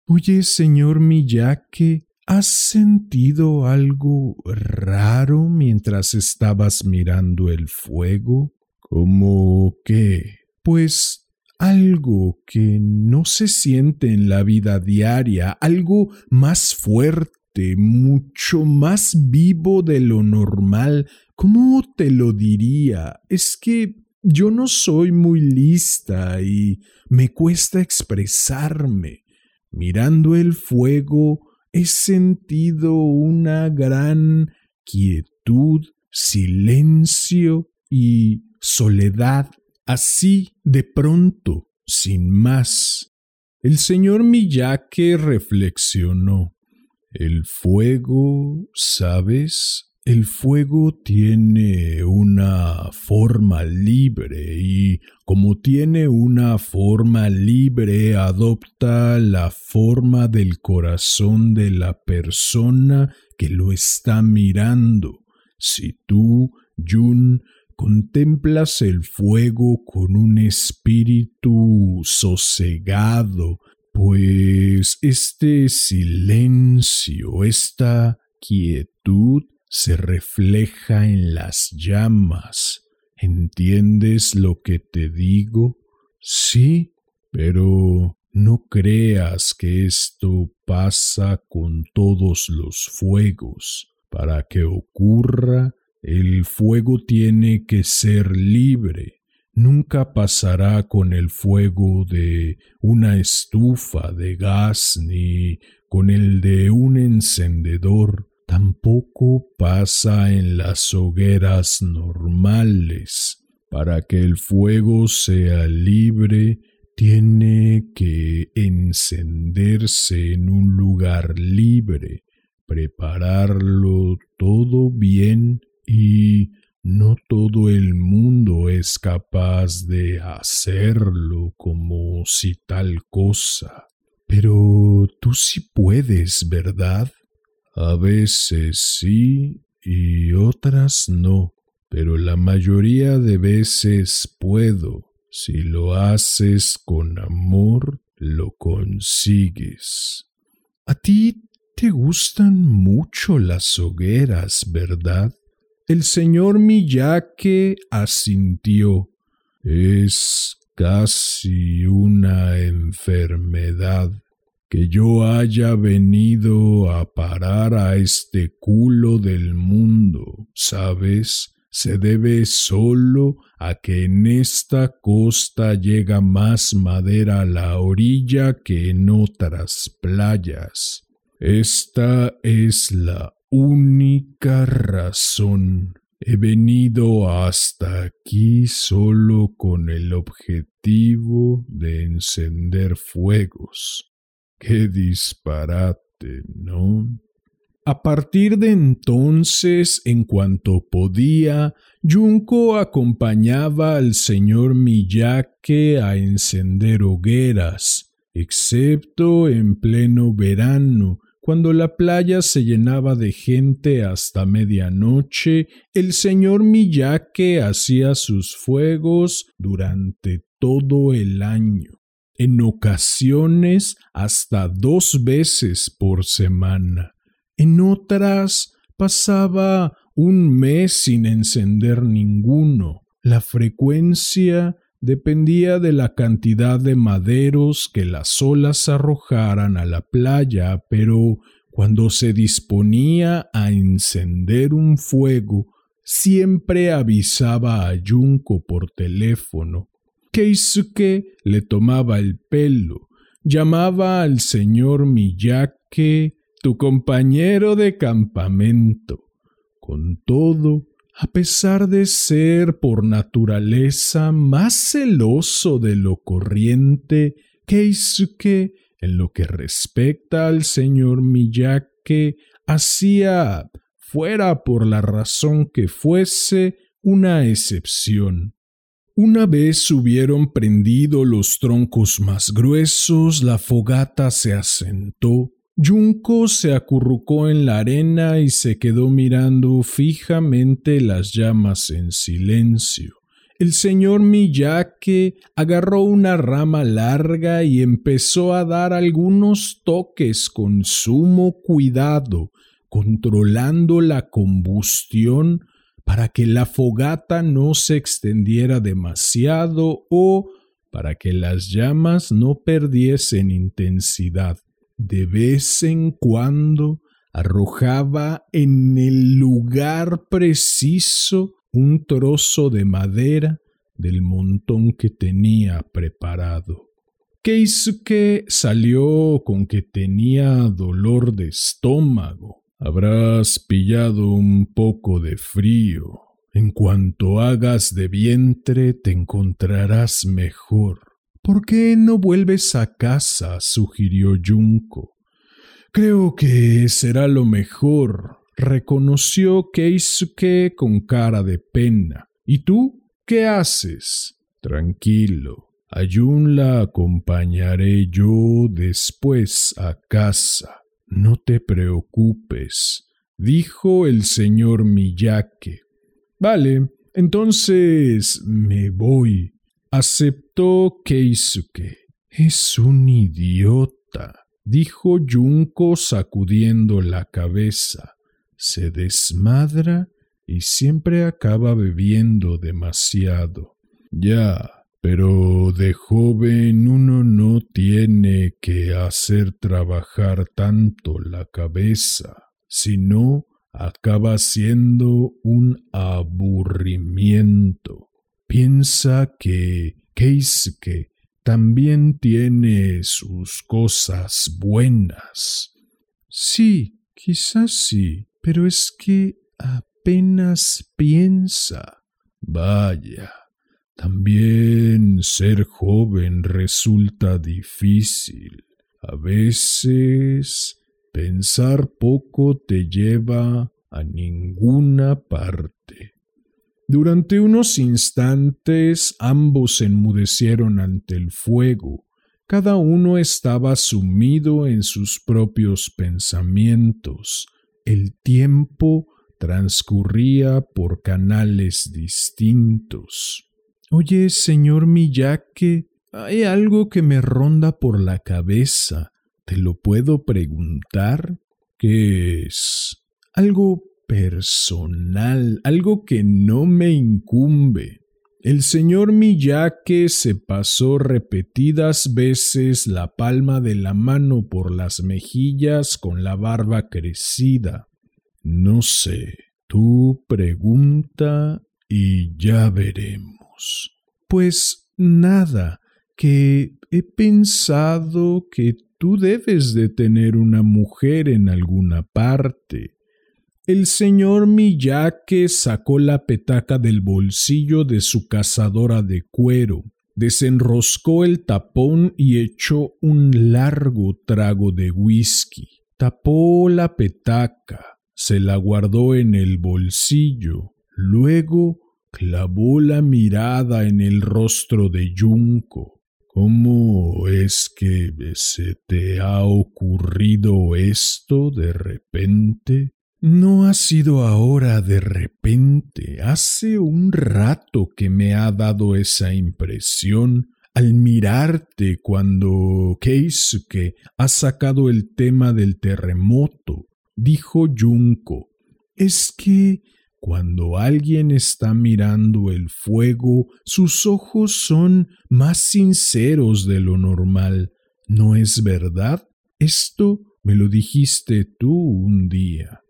Oye, señor Miyake, ¿has sentido algo raro mientras estabas mirando el fuego? ¿Cómo qué? Pues algo que no se siente en la vida diaria, algo más fuerte, mucho más vivo de lo normal. ¿Cómo te lo diría? Es que yo no soy muy lista y me cuesta expresarme. Mirando el fuego he sentido una gran quietud, silencio y soledad Así, de pronto, sin más, el señor Miyake reflexionó. El fuego, ¿sabes? El fuego tiene una forma libre y como tiene una forma libre adopta la forma del corazón de la persona que lo está mirando. Si tú, Jun, contemplas el fuego con un espíritu sosegado, pues este silencio, esta quietud se refleja en las llamas. ¿Entiendes lo que te digo? Sí, pero no creas que esto pasa con todos los fuegos. Para que ocurra, el fuego tiene que ser libre. Nunca pasará con el fuego de una estufa de gas ni con el de un encendedor. Tampoco pasa en las hogueras normales. Para que el fuego sea libre, tiene que encenderse en un lugar libre, prepararlo todo bien y no todo el mundo es capaz de hacerlo como si tal cosa. Pero tú sí puedes, ¿verdad? A veces sí y otras no, pero la mayoría de veces puedo. Si lo haces con amor, lo consigues. A ti te gustan mucho las hogueras, ¿verdad? El señor Miyake asintió. Es casi una enfermedad que yo haya venido a parar a este culo del mundo, ¿sabes? Se debe solo a que en esta costa llega más madera a la orilla que en otras playas. Esta es la única razón. He venido hasta aquí solo con el objetivo de encender fuegos. Qué disparate, ¿no? A partir de entonces, en cuanto podía, Junko acompañaba al señor Miyake a encender hogueras, excepto en pleno verano, cuando la playa se llenaba de gente hasta medianoche, el señor Miyake hacía sus fuegos durante todo el año, en ocasiones hasta dos veces por semana. En otras pasaba un mes sin encender ninguno. La frecuencia dependía de la cantidad de maderos que las olas arrojaran a la playa, pero cuando se disponía a encender un fuego, siempre avisaba a Junko por teléfono. Keisuke le tomaba el pelo, llamaba al señor Miyake tu compañero de campamento. Con todo, a pesar de ser por naturaleza más celoso de lo corriente, Keisuke, en lo que respecta al señor Miyake, hacía, fuera por la razón que fuese, una excepción. Una vez hubieron prendido los troncos más gruesos, la fogata se asentó, Junko se acurrucó en la arena y se quedó mirando fijamente las llamas en silencio. El señor Miyake agarró una rama larga y empezó a dar algunos toques con sumo cuidado, controlando la combustión para que la fogata no se extendiera demasiado o para que las llamas no perdiesen intensidad. De vez en cuando arrojaba en el lugar preciso un trozo de madera Habrás pillado un poco de frío. En cuanto hagas de vientre te encontrarás mejor. ¿Por qué no vuelves a casa? sugirió Junko. Creo que será lo mejor, reconoció Keisuke con cara de pena. ¿Y tú? ¿Qué haces? Tranquilo. A Jun la acompañaré yo después a casa. No te preocupes, dijo el señor Miyake. Vale, entonces me voy aceptó Keisuke. Es un idiota, dijo Junko sacudiendo la cabeza. Se desmadra y siempre acaba bebiendo demasiado. Ya, pero de joven uno no tiene que hacer trabajar tanto la cabeza, sino acaba siendo un aburrimiento. Piensa que Keisuke también tiene sus cosas buenas. Sí, quizás sí, pero es que apenas piensa. Vaya, también ser joven resulta difícil. A veces pensar poco te lleva a ninguna parte. Durante unos instantes ambos enmudecieron ante el fuego. Cada uno estaba sumido en sus propios pensamientos. El tiempo transcurría por canales distintos. Oye, señor Miyake, hay algo que me ronda por la cabeza. ¿Te lo puedo preguntar? ¿Qué es? Algo personal, algo que no me incumbe. El señor Miyake se pasó repetidas veces la palma de la mano por las mejillas con la barba crecida. No sé, tú pregunta y ya veremos. Pues nada, que he pensado que tú debes de tener una mujer en alguna parte El señor Miyake sacó la petaca del bolsillo de su cazadora de cuero, desenroscó el tapón y echó un largo trago de whisky. Tapó la petaca, se la guardó en el bolsillo, luego clavó la mirada en el rostro de Junco. ¿Cómo es que se te ha ocurrido esto de repente? No ha sido ahora de repente, hace un rato que me ha dado esa impresión al mirarte cuando Keisuke ha sacado el tema del terremoto, dijo Junko. Es que cuando alguien está mirando el fuego, sus ojos son más sinceros de lo normal. ¿No es verdad? Esto me lo dijiste tú un día.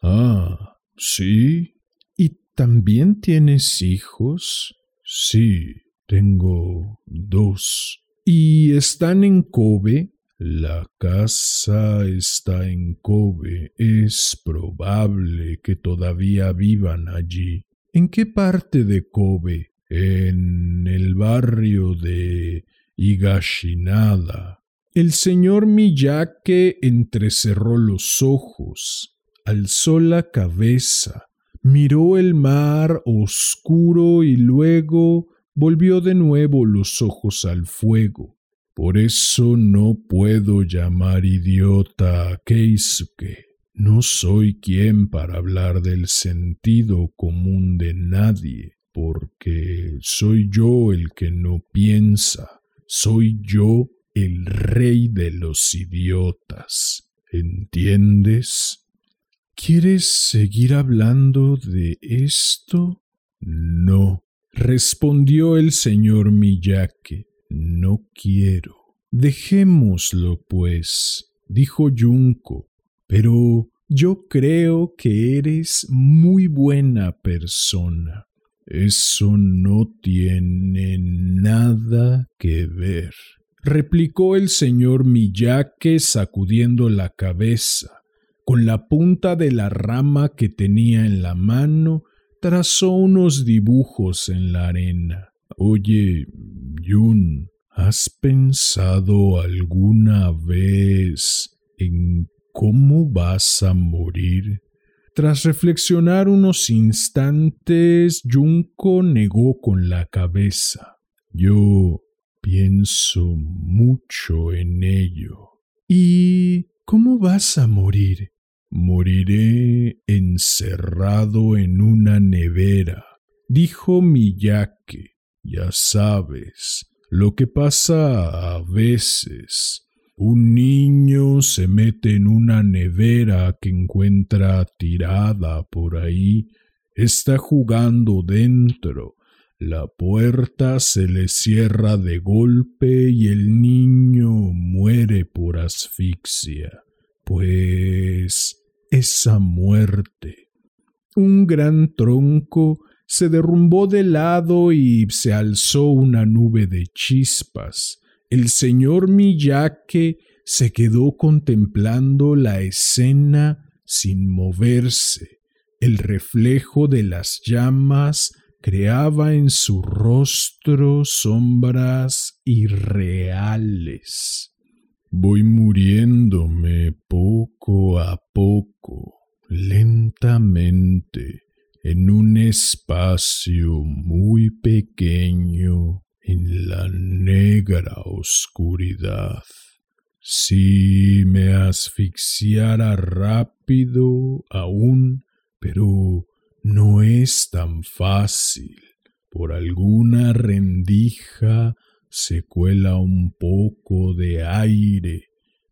Ah, sí. ¿Y también tienes hijos? Sí, tengo dos. ¿Y están en Kobe? La casa está en Kobe. Es probable que todavía vivan allí. ¿En qué parte de Kobe? En el barrio de Higashinada. El señor Miyake entrecerró los ojos alzó la cabeza, miró el mar oscuro y luego volvió de nuevo los ojos al fuego. Por eso no puedo llamar idiota a Keisuke. No soy quien para hablar del sentido común de nadie, porque soy yo el que no piensa, soy yo el rey de los idiotas. ¿Entiendes? ¿Quieres seguir hablando de esto? No, respondió el señor Miyake. No quiero. Dejémoslo, pues, dijo Junko. Pero yo creo que eres muy buena persona. Eso no tiene nada que ver, replicó el señor Miyake sacudiendo la cabeza con la punta de la rama que tenía en la mano, trazó unos dibujos en la arena. Oye, Yun, ¿has pensado alguna vez en cómo vas a morir? Tras reflexionar unos instantes, Junko negó con la cabeza. Yo pienso mucho en ello. ¿Y cómo vas a morir? Moriré encerrado en una nevera, dijo Miyake. Ya sabes, lo que pasa a veces. Un niño se mete en una nevera que encuentra tirada por ahí, está jugando dentro, la puerta se le cierra de golpe y el niño muere por asfixia pues esa muerte. Un gran tronco se derrumbó de lado y se alzó una nube de chispas. El señor Miyake se quedó contemplando la escena sin moverse. El reflejo de las llamas creaba en su rostro sombras irreales. Voy muriéndome poco a poco, lentamente, en un espacio muy pequeño en la negra oscuridad. Si me asfixiara rápido aún, pero no es tan fácil. Por alguna rendija se cuela un poco de aire.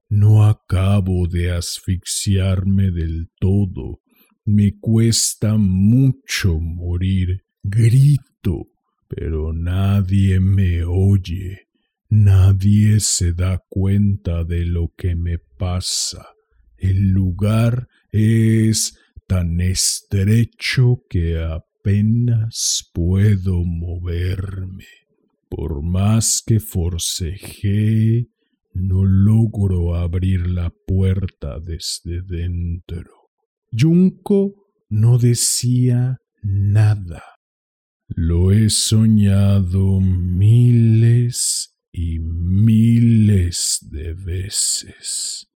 No acabo de asfixiarme del todo. Me cuesta mucho morir. Grito, pero nadie me oye. Nadie se da cuenta de lo que me pasa. El lugar es tan estrecho que apenas puedo moverme. Por más que forcejé, no logro abrir la puerta desde dentro. Junco no decía nada. Lo he soñado miles y miles de veces.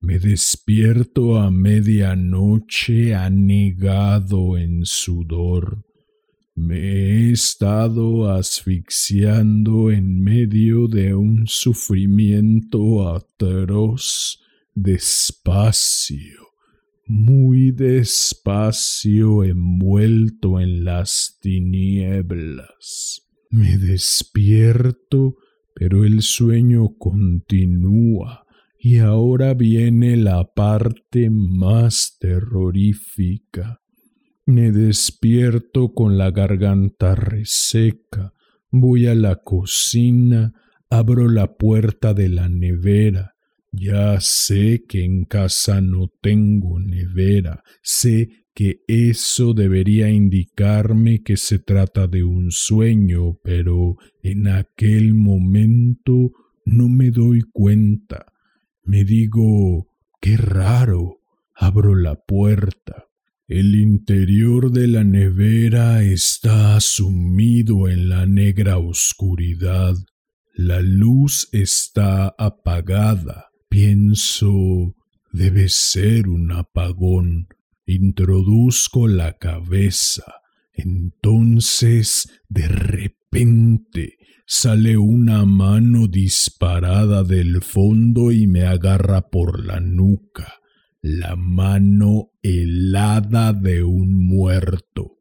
Me despierto a medianoche anegado en sudor. Me he estado asfixiando en medio de un sufrimiento atroz, despacio, muy despacio envuelto en las tinieblas. Me despierto, pero el sueño continúa y ahora viene la parte más terrorífica. Me despierto con la garganta reseca, voy a la cocina, abro la puerta de la nevera. Ya sé que en casa no tengo nevera, sé que eso debería indicarme que se trata de un sueño, pero en aquel momento no me doy cuenta. Me digo, qué raro. Abro la puerta. El interior de la nevera está sumido en la negra oscuridad. La luz está apagada. Pienso, debe ser un apagón. Introduzco la cabeza. Entonces, de repente, sale una mano disparada del fondo y me agarra por la nuca, la mano helada de un muerto.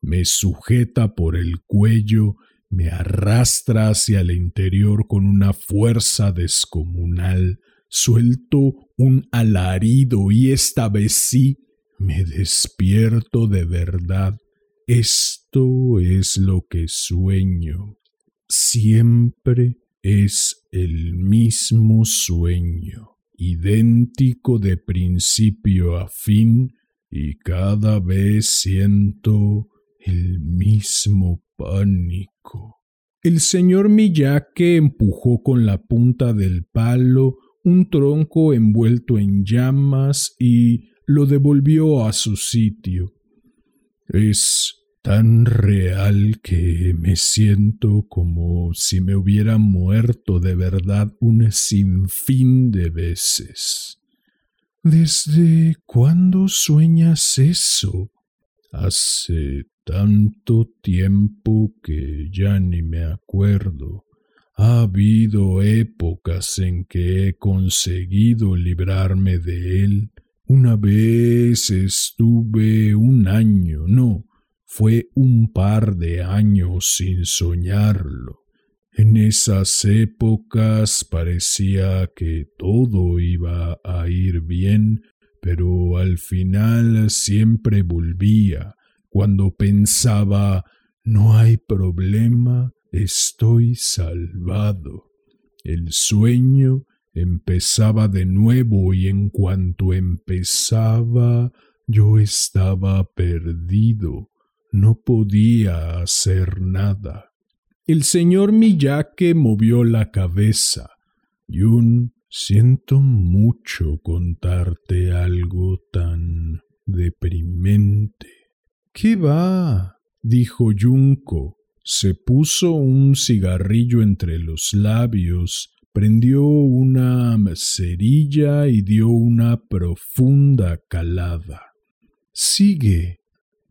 Me sujeta por el cuello, me arrastra hacia el interior con una fuerza descomunal, suelto un alarido y esta vez sí me despierto de verdad. Esto es lo que sueño siempre es el mismo sueño, idéntico de principio a fin, y cada vez siento el mismo pánico. El señor Miyake empujó con la punta del palo un tronco envuelto en llamas y lo devolvió a su sitio. Es tan real que me siento como si me hubiera muerto de verdad un sinfín de veces. ¿Desde cuándo sueñas eso? Hace tanto tiempo que ya ni me acuerdo. Ha habido épocas en que he conseguido librarme de él. Una vez estuve un año, no, fue un par de años sin soñarlo. En esas épocas parecía que todo iba a ir bien, pero al final siempre volvía. Cuando pensaba no hay problema, estoy salvado. El sueño empezaba de nuevo y en cuanto empezaba yo estaba perdido no podía hacer nada. El señor Miyake movió la cabeza. Yun, siento mucho contarte algo tan deprimente. ¿Qué va? dijo Junko. Se puso un cigarrillo entre los labios, prendió una cerilla y dio una profunda calada. Sigue,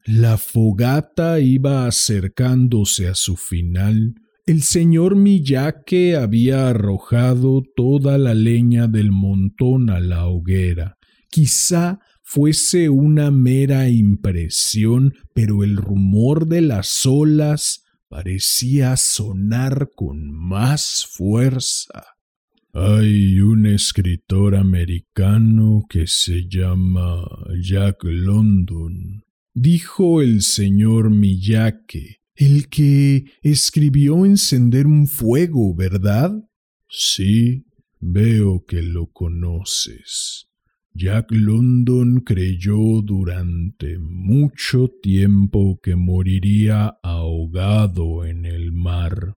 la fogata iba acercándose a su final. El señor Miyake había arrojado toda la leña del montón a la hoguera. Quizá fuese una mera impresión, pero el rumor de las olas parecía sonar con más fuerza. Hay un escritor americano que se llama Jack London dijo el señor Miyake, el que escribió encender un fuego, ¿verdad? Sí, veo que lo conoces. Jack London creyó durante mucho tiempo que moriría ahogado en el mar.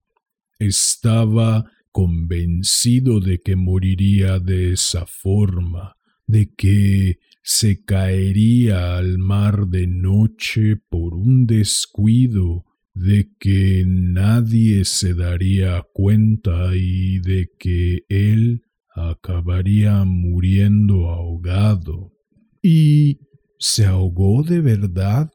Estaba convencido de que moriría de esa forma, de que se caería al mar de noche por un descuido de que nadie se daría cuenta y de que él acabaría muriendo ahogado. ¿Y se ahogó de verdad?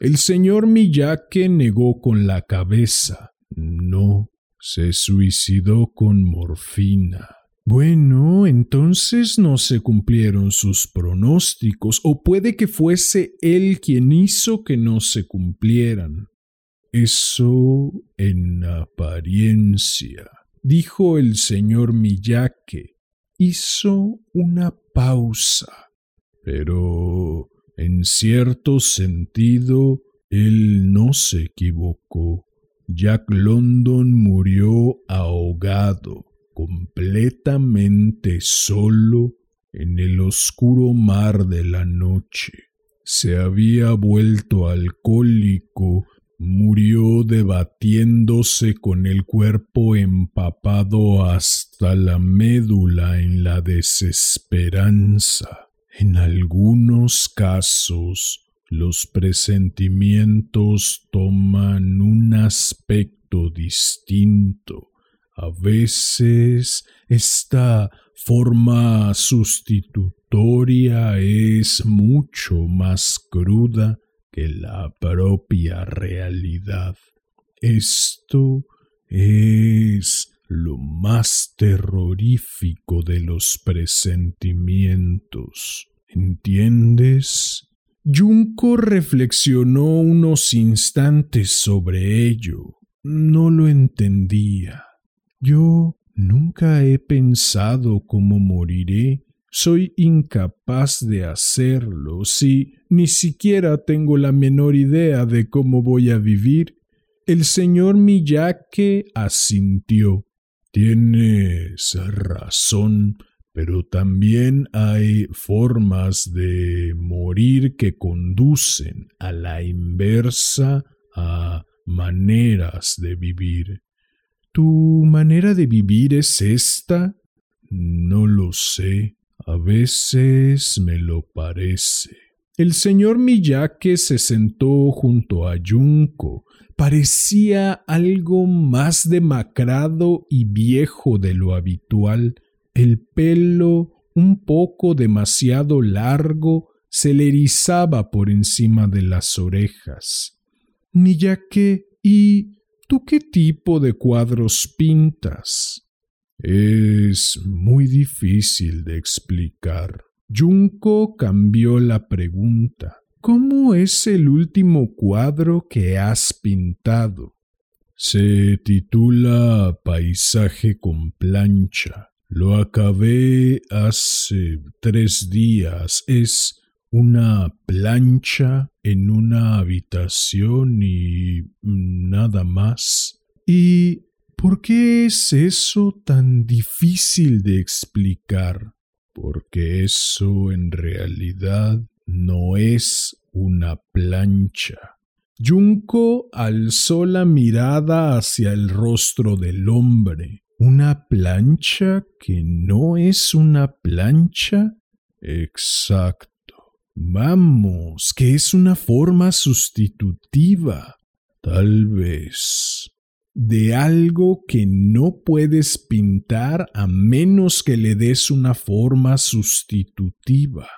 El señor Miyake negó con la cabeza. No, se suicidó con morfina. Bueno, entonces no se cumplieron sus pronósticos, o puede que fuese él quien hizo que no se cumplieran. Eso en apariencia, dijo el señor Miyake. Hizo una pausa. Pero en cierto sentido, él no se equivocó. Jack London murió ahogado completamente solo en el oscuro mar de la noche. Se había vuelto alcohólico, murió debatiéndose con el cuerpo empapado hasta la médula en la desesperanza. En algunos casos, los presentimientos toman un aspecto distinto a veces esta forma sustitutoria es mucho más cruda que la propia realidad. Esto es lo más terrorífico de los presentimientos. ¿Entiendes? Junko reflexionó unos instantes sobre ello. No lo entendía. Yo nunca he pensado cómo moriré. Soy incapaz de hacerlo si ni siquiera tengo la menor idea de cómo voy a vivir. El señor Miyake asintió. Tienes razón, pero también hay formas de morir que conducen a la inversa a maneras de vivir. ¿Tu manera de vivir es esta? No lo sé. A veces me lo parece. El señor Miyake se sentó junto a Junko. Parecía algo más demacrado y viejo de lo habitual. El pelo, un poco demasiado largo, se le erizaba por encima de las orejas. Miyake, ¿y ¿Tú qué tipo de cuadros pintas? Es muy difícil de explicar. Junko cambió la pregunta. ¿Cómo es el último cuadro que has pintado? Se titula Paisaje con plancha. Lo acabé hace tres días. Es una plancha en una habitación y nada más. ¿Y por qué es eso tan difícil de explicar? Porque eso en realidad no es una plancha. Junko alzó la mirada hacia el rostro del hombre. ¿Una plancha que no es una plancha? Exacto. Vamos, que es una forma sustitutiva, tal vez, de algo que no puedes pintar a menos que le des una forma sustitutiva.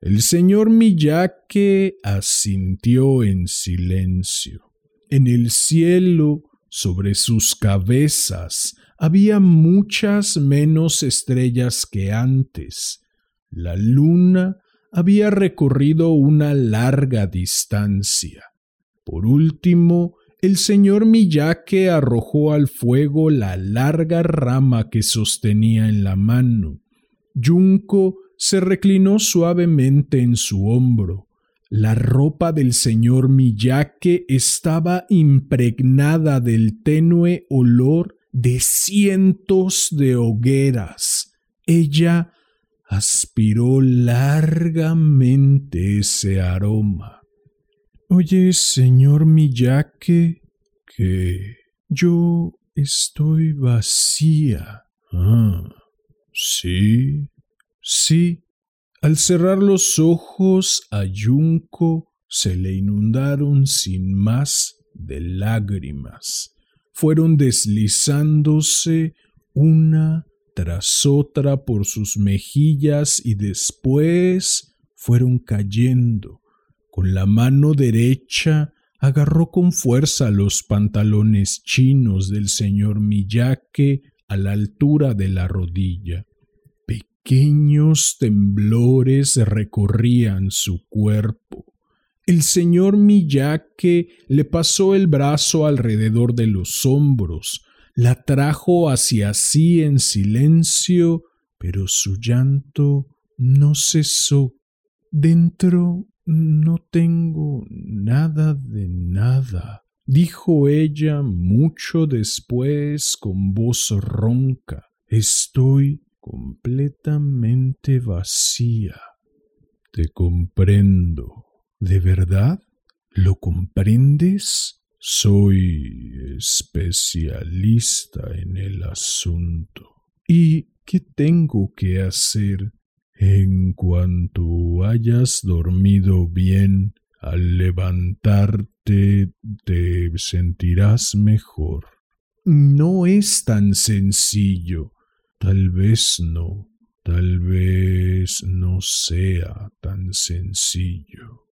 El señor Miyake asintió en silencio. En el cielo, sobre sus cabezas, había muchas menos estrellas que antes. La luna había recorrido una larga distancia. Por último, el señor Miyake arrojó al fuego la larga rama que sostenía en la mano. Junko se reclinó suavemente en su hombro. La ropa del señor Miyake estaba impregnada del tenue olor de cientos de hogueras. Ella aspiró largamente ese aroma. Oye, señor Miyake, que yo estoy vacía. Ah, sí, sí, Al cerrar los ojos a Yunco se le inundaron sin más de lágrimas. Fueron deslizándose una tras otra por sus mejillas y después fueron cayendo. Con la mano derecha agarró con fuerza los pantalones chinos del señor Miyake a la altura de la rodilla. Pequeños temblores recorrían su cuerpo. El señor Miyake le pasó el brazo alrededor de los hombros, la trajo hacia sí en silencio, pero su llanto no cesó. Dentro no tengo nada de nada, dijo ella mucho después con voz ronca. Estoy completamente vacía. Te comprendo. ¿De verdad? ¿Lo comprendes? Soy especialista en el asunto. ¿Y qué tengo que hacer? En cuanto hayas dormido bien, al levantarte te sentirás mejor. No es tan sencillo. Tal vez no. Tal vez no sea tan sencillo.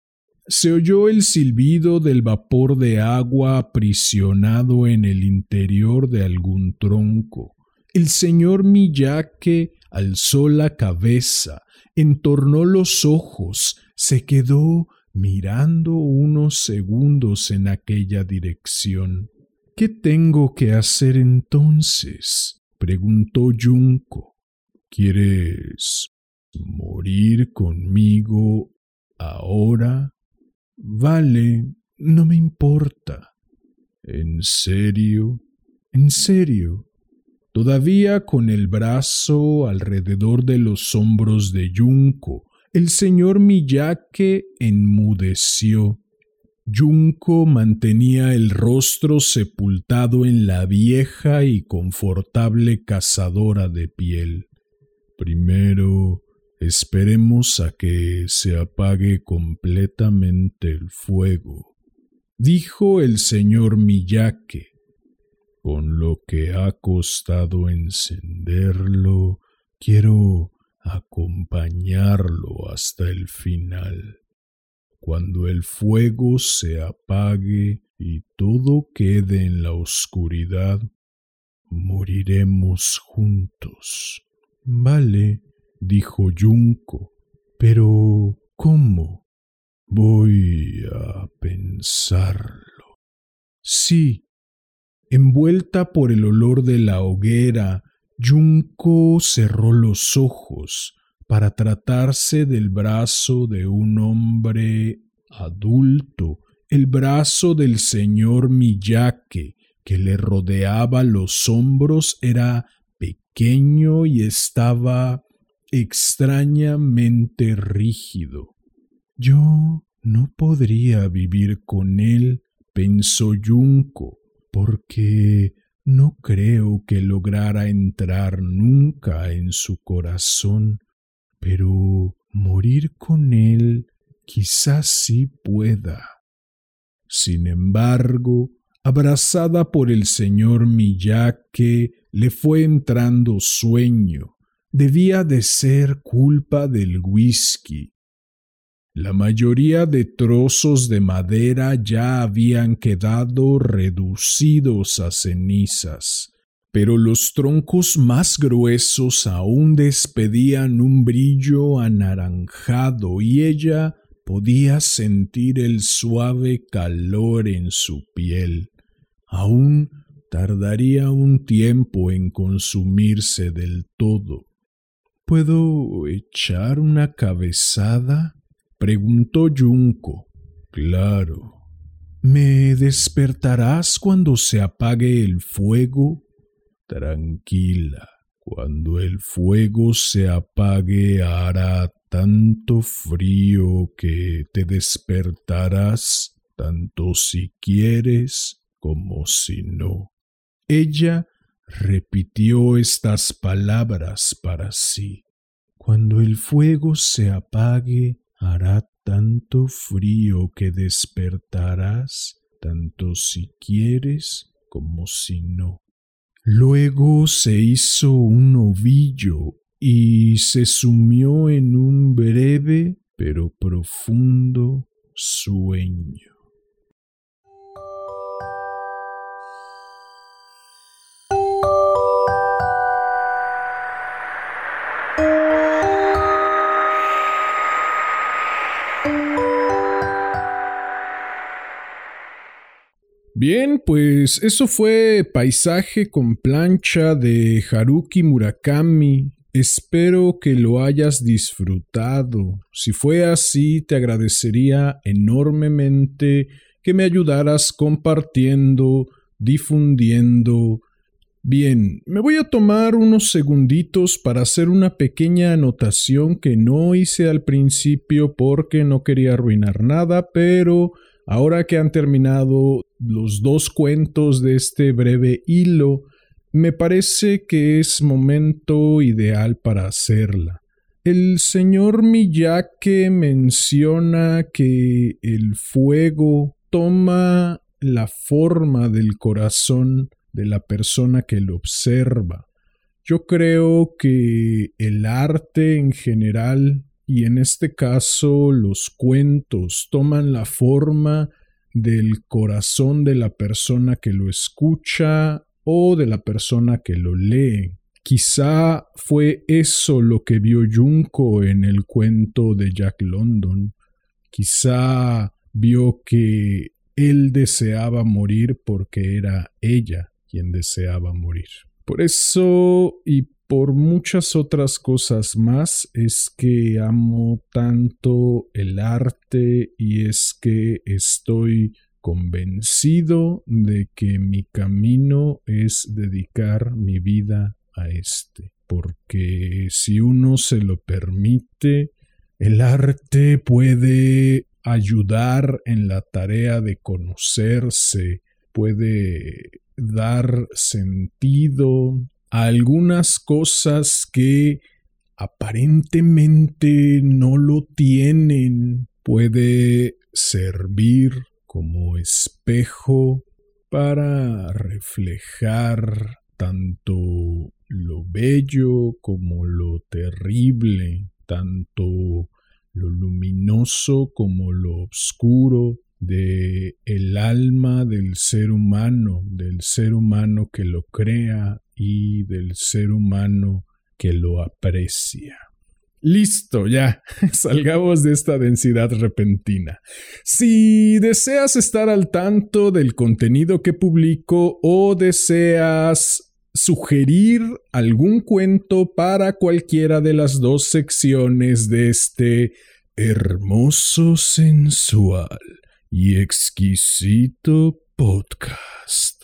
Se oyó el silbido del vapor de agua aprisionado en el interior de algún tronco. El señor Miyake alzó la cabeza, entornó los ojos, se quedó mirando unos segundos en aquella dirección. ¿Qué tengo que hacer entonces? preguntó Junco. ¿Quieres morir conmigo ahora? Vale, no me importa. ¿En serio? ¿En serio? Todavía con el brazo alrededor de los hombros de Yunko, el señor Miyake enmudeció. Yunko mantenía el rostro sepultado en la vieja y confortable cazadora de piel. Primero, esperemos a que se apague completamente el fuego, dijo el señor Miyake con lo que ha costado encenderlo, quiero acompañarlo hasta el final. Cuando el fuego se apague y todo quede en la oscuridad, moriremos juntos. Vale, dijo Yunco, pero ¿cómo? Voy a pensarlo. Sí, Envuelta por el olor de la hoguera, Junko cerró los ojos para tratarse del brazo de un hombre adulto, el brazo del señor Miyake, que le rodeaba los hombros, era pequeño y estaba extrañamente rígido. Yo no podría vivir con él, pensó Junko porque no creo que lograra entrar nunca en su corazón, pero morir con él quizás sí pueda. Sin embargo, abrazada por el señor Miyake, le fue entrando sueño. Debía de ser culpa del whisky, la mayoría de trozos de madera ya habían quedado reducidos a cenizas, pero los troncos más gruesos aún despedían un brillo anaranjado y ella podía sentir el suave calor en su piel. Aún tardaría un tiempo en consumirse del todo. ¿Puedo echar una cabezada? Preguntó Junco. Claro. ¿Me despertarás cuando se apague el fuego? Tranquila. Cuando el fuego se apague hará tanto frío que te despertarás tanto si quieres como si no. Ella repitió estas palabras para sí. Cuando el fuego se apague, hará tanto frío que despertarás, tanto si quieres como si no. Luego se hizo un ovillo y se sumió en un breve pero profundo sueño. Bien, pues eso fue Paisaje con plancha de Haruki Murakami. Espero que lo hayas disfrutado. Si fue así, te agradecería enormemente que me ayudaras compartiendo, difundiendo. Bien, me voy a tomar unos segunditos para hacer una pequeña anotación que no hice al principio porque no quería arruinar nada, pero Ahora que han terminado los dos cuentos de este breve hilo, me parece que es momento ideal para hacerla. El señor Miyake menciona que el fuego toma la forma del corazón de la persona que lo observa. Yo creo que el arte en general y en este caso los cuentos toman la forma del corazón de la persona que lo escucha o de la persona que lo lee. Quizá fue eso lo que vio Junko en el cuento de Jack London. Quizá vio que él deseaba morir porque era ella quien deseaba morir. Por eso y por muchas otras cosas más es que amo tanto el arte y es que estoy convencido de que mi camino es dedicar mi vida a este, porque si uno se lo permite, el arte puede ayudar en la tarea de conocerse, puede dar sentido algunas cosas que aparentemente no lo tienen. Puede servir como espejo para reflejar tanto lo bello como lo terrible, tanto lo luminoso como lo oscuro de el alma del ser humano, del ser humano que lo crea y del ser humano que lo aprecia. Listo, ya, <laughs> salgamos de esta densidad repentina. Si deseas estar al tanto del contenido que publico o deseas sugerir algún cuento para cualquiera de las dos secciones de este hermoso, sensual y exquisito podcast.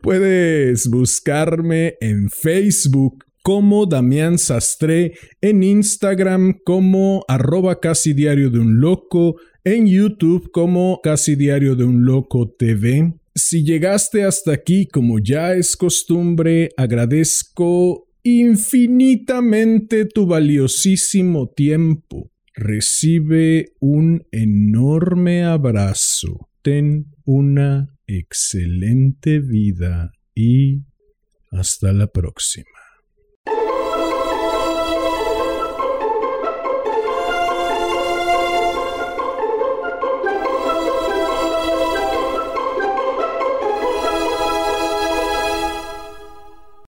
Puedes buscarme en Facebook como Damián Sastre, en Instagram como arroba casi diario de un loco, en YouTube como casi diario de un loco TV. Si llegaste hasta aquí, como ya es costumbre, agradezco infinitamente tu valiosísimo tiempo. Recibe un enorme abrazo. Ten una excelente vida y hasta la próxima.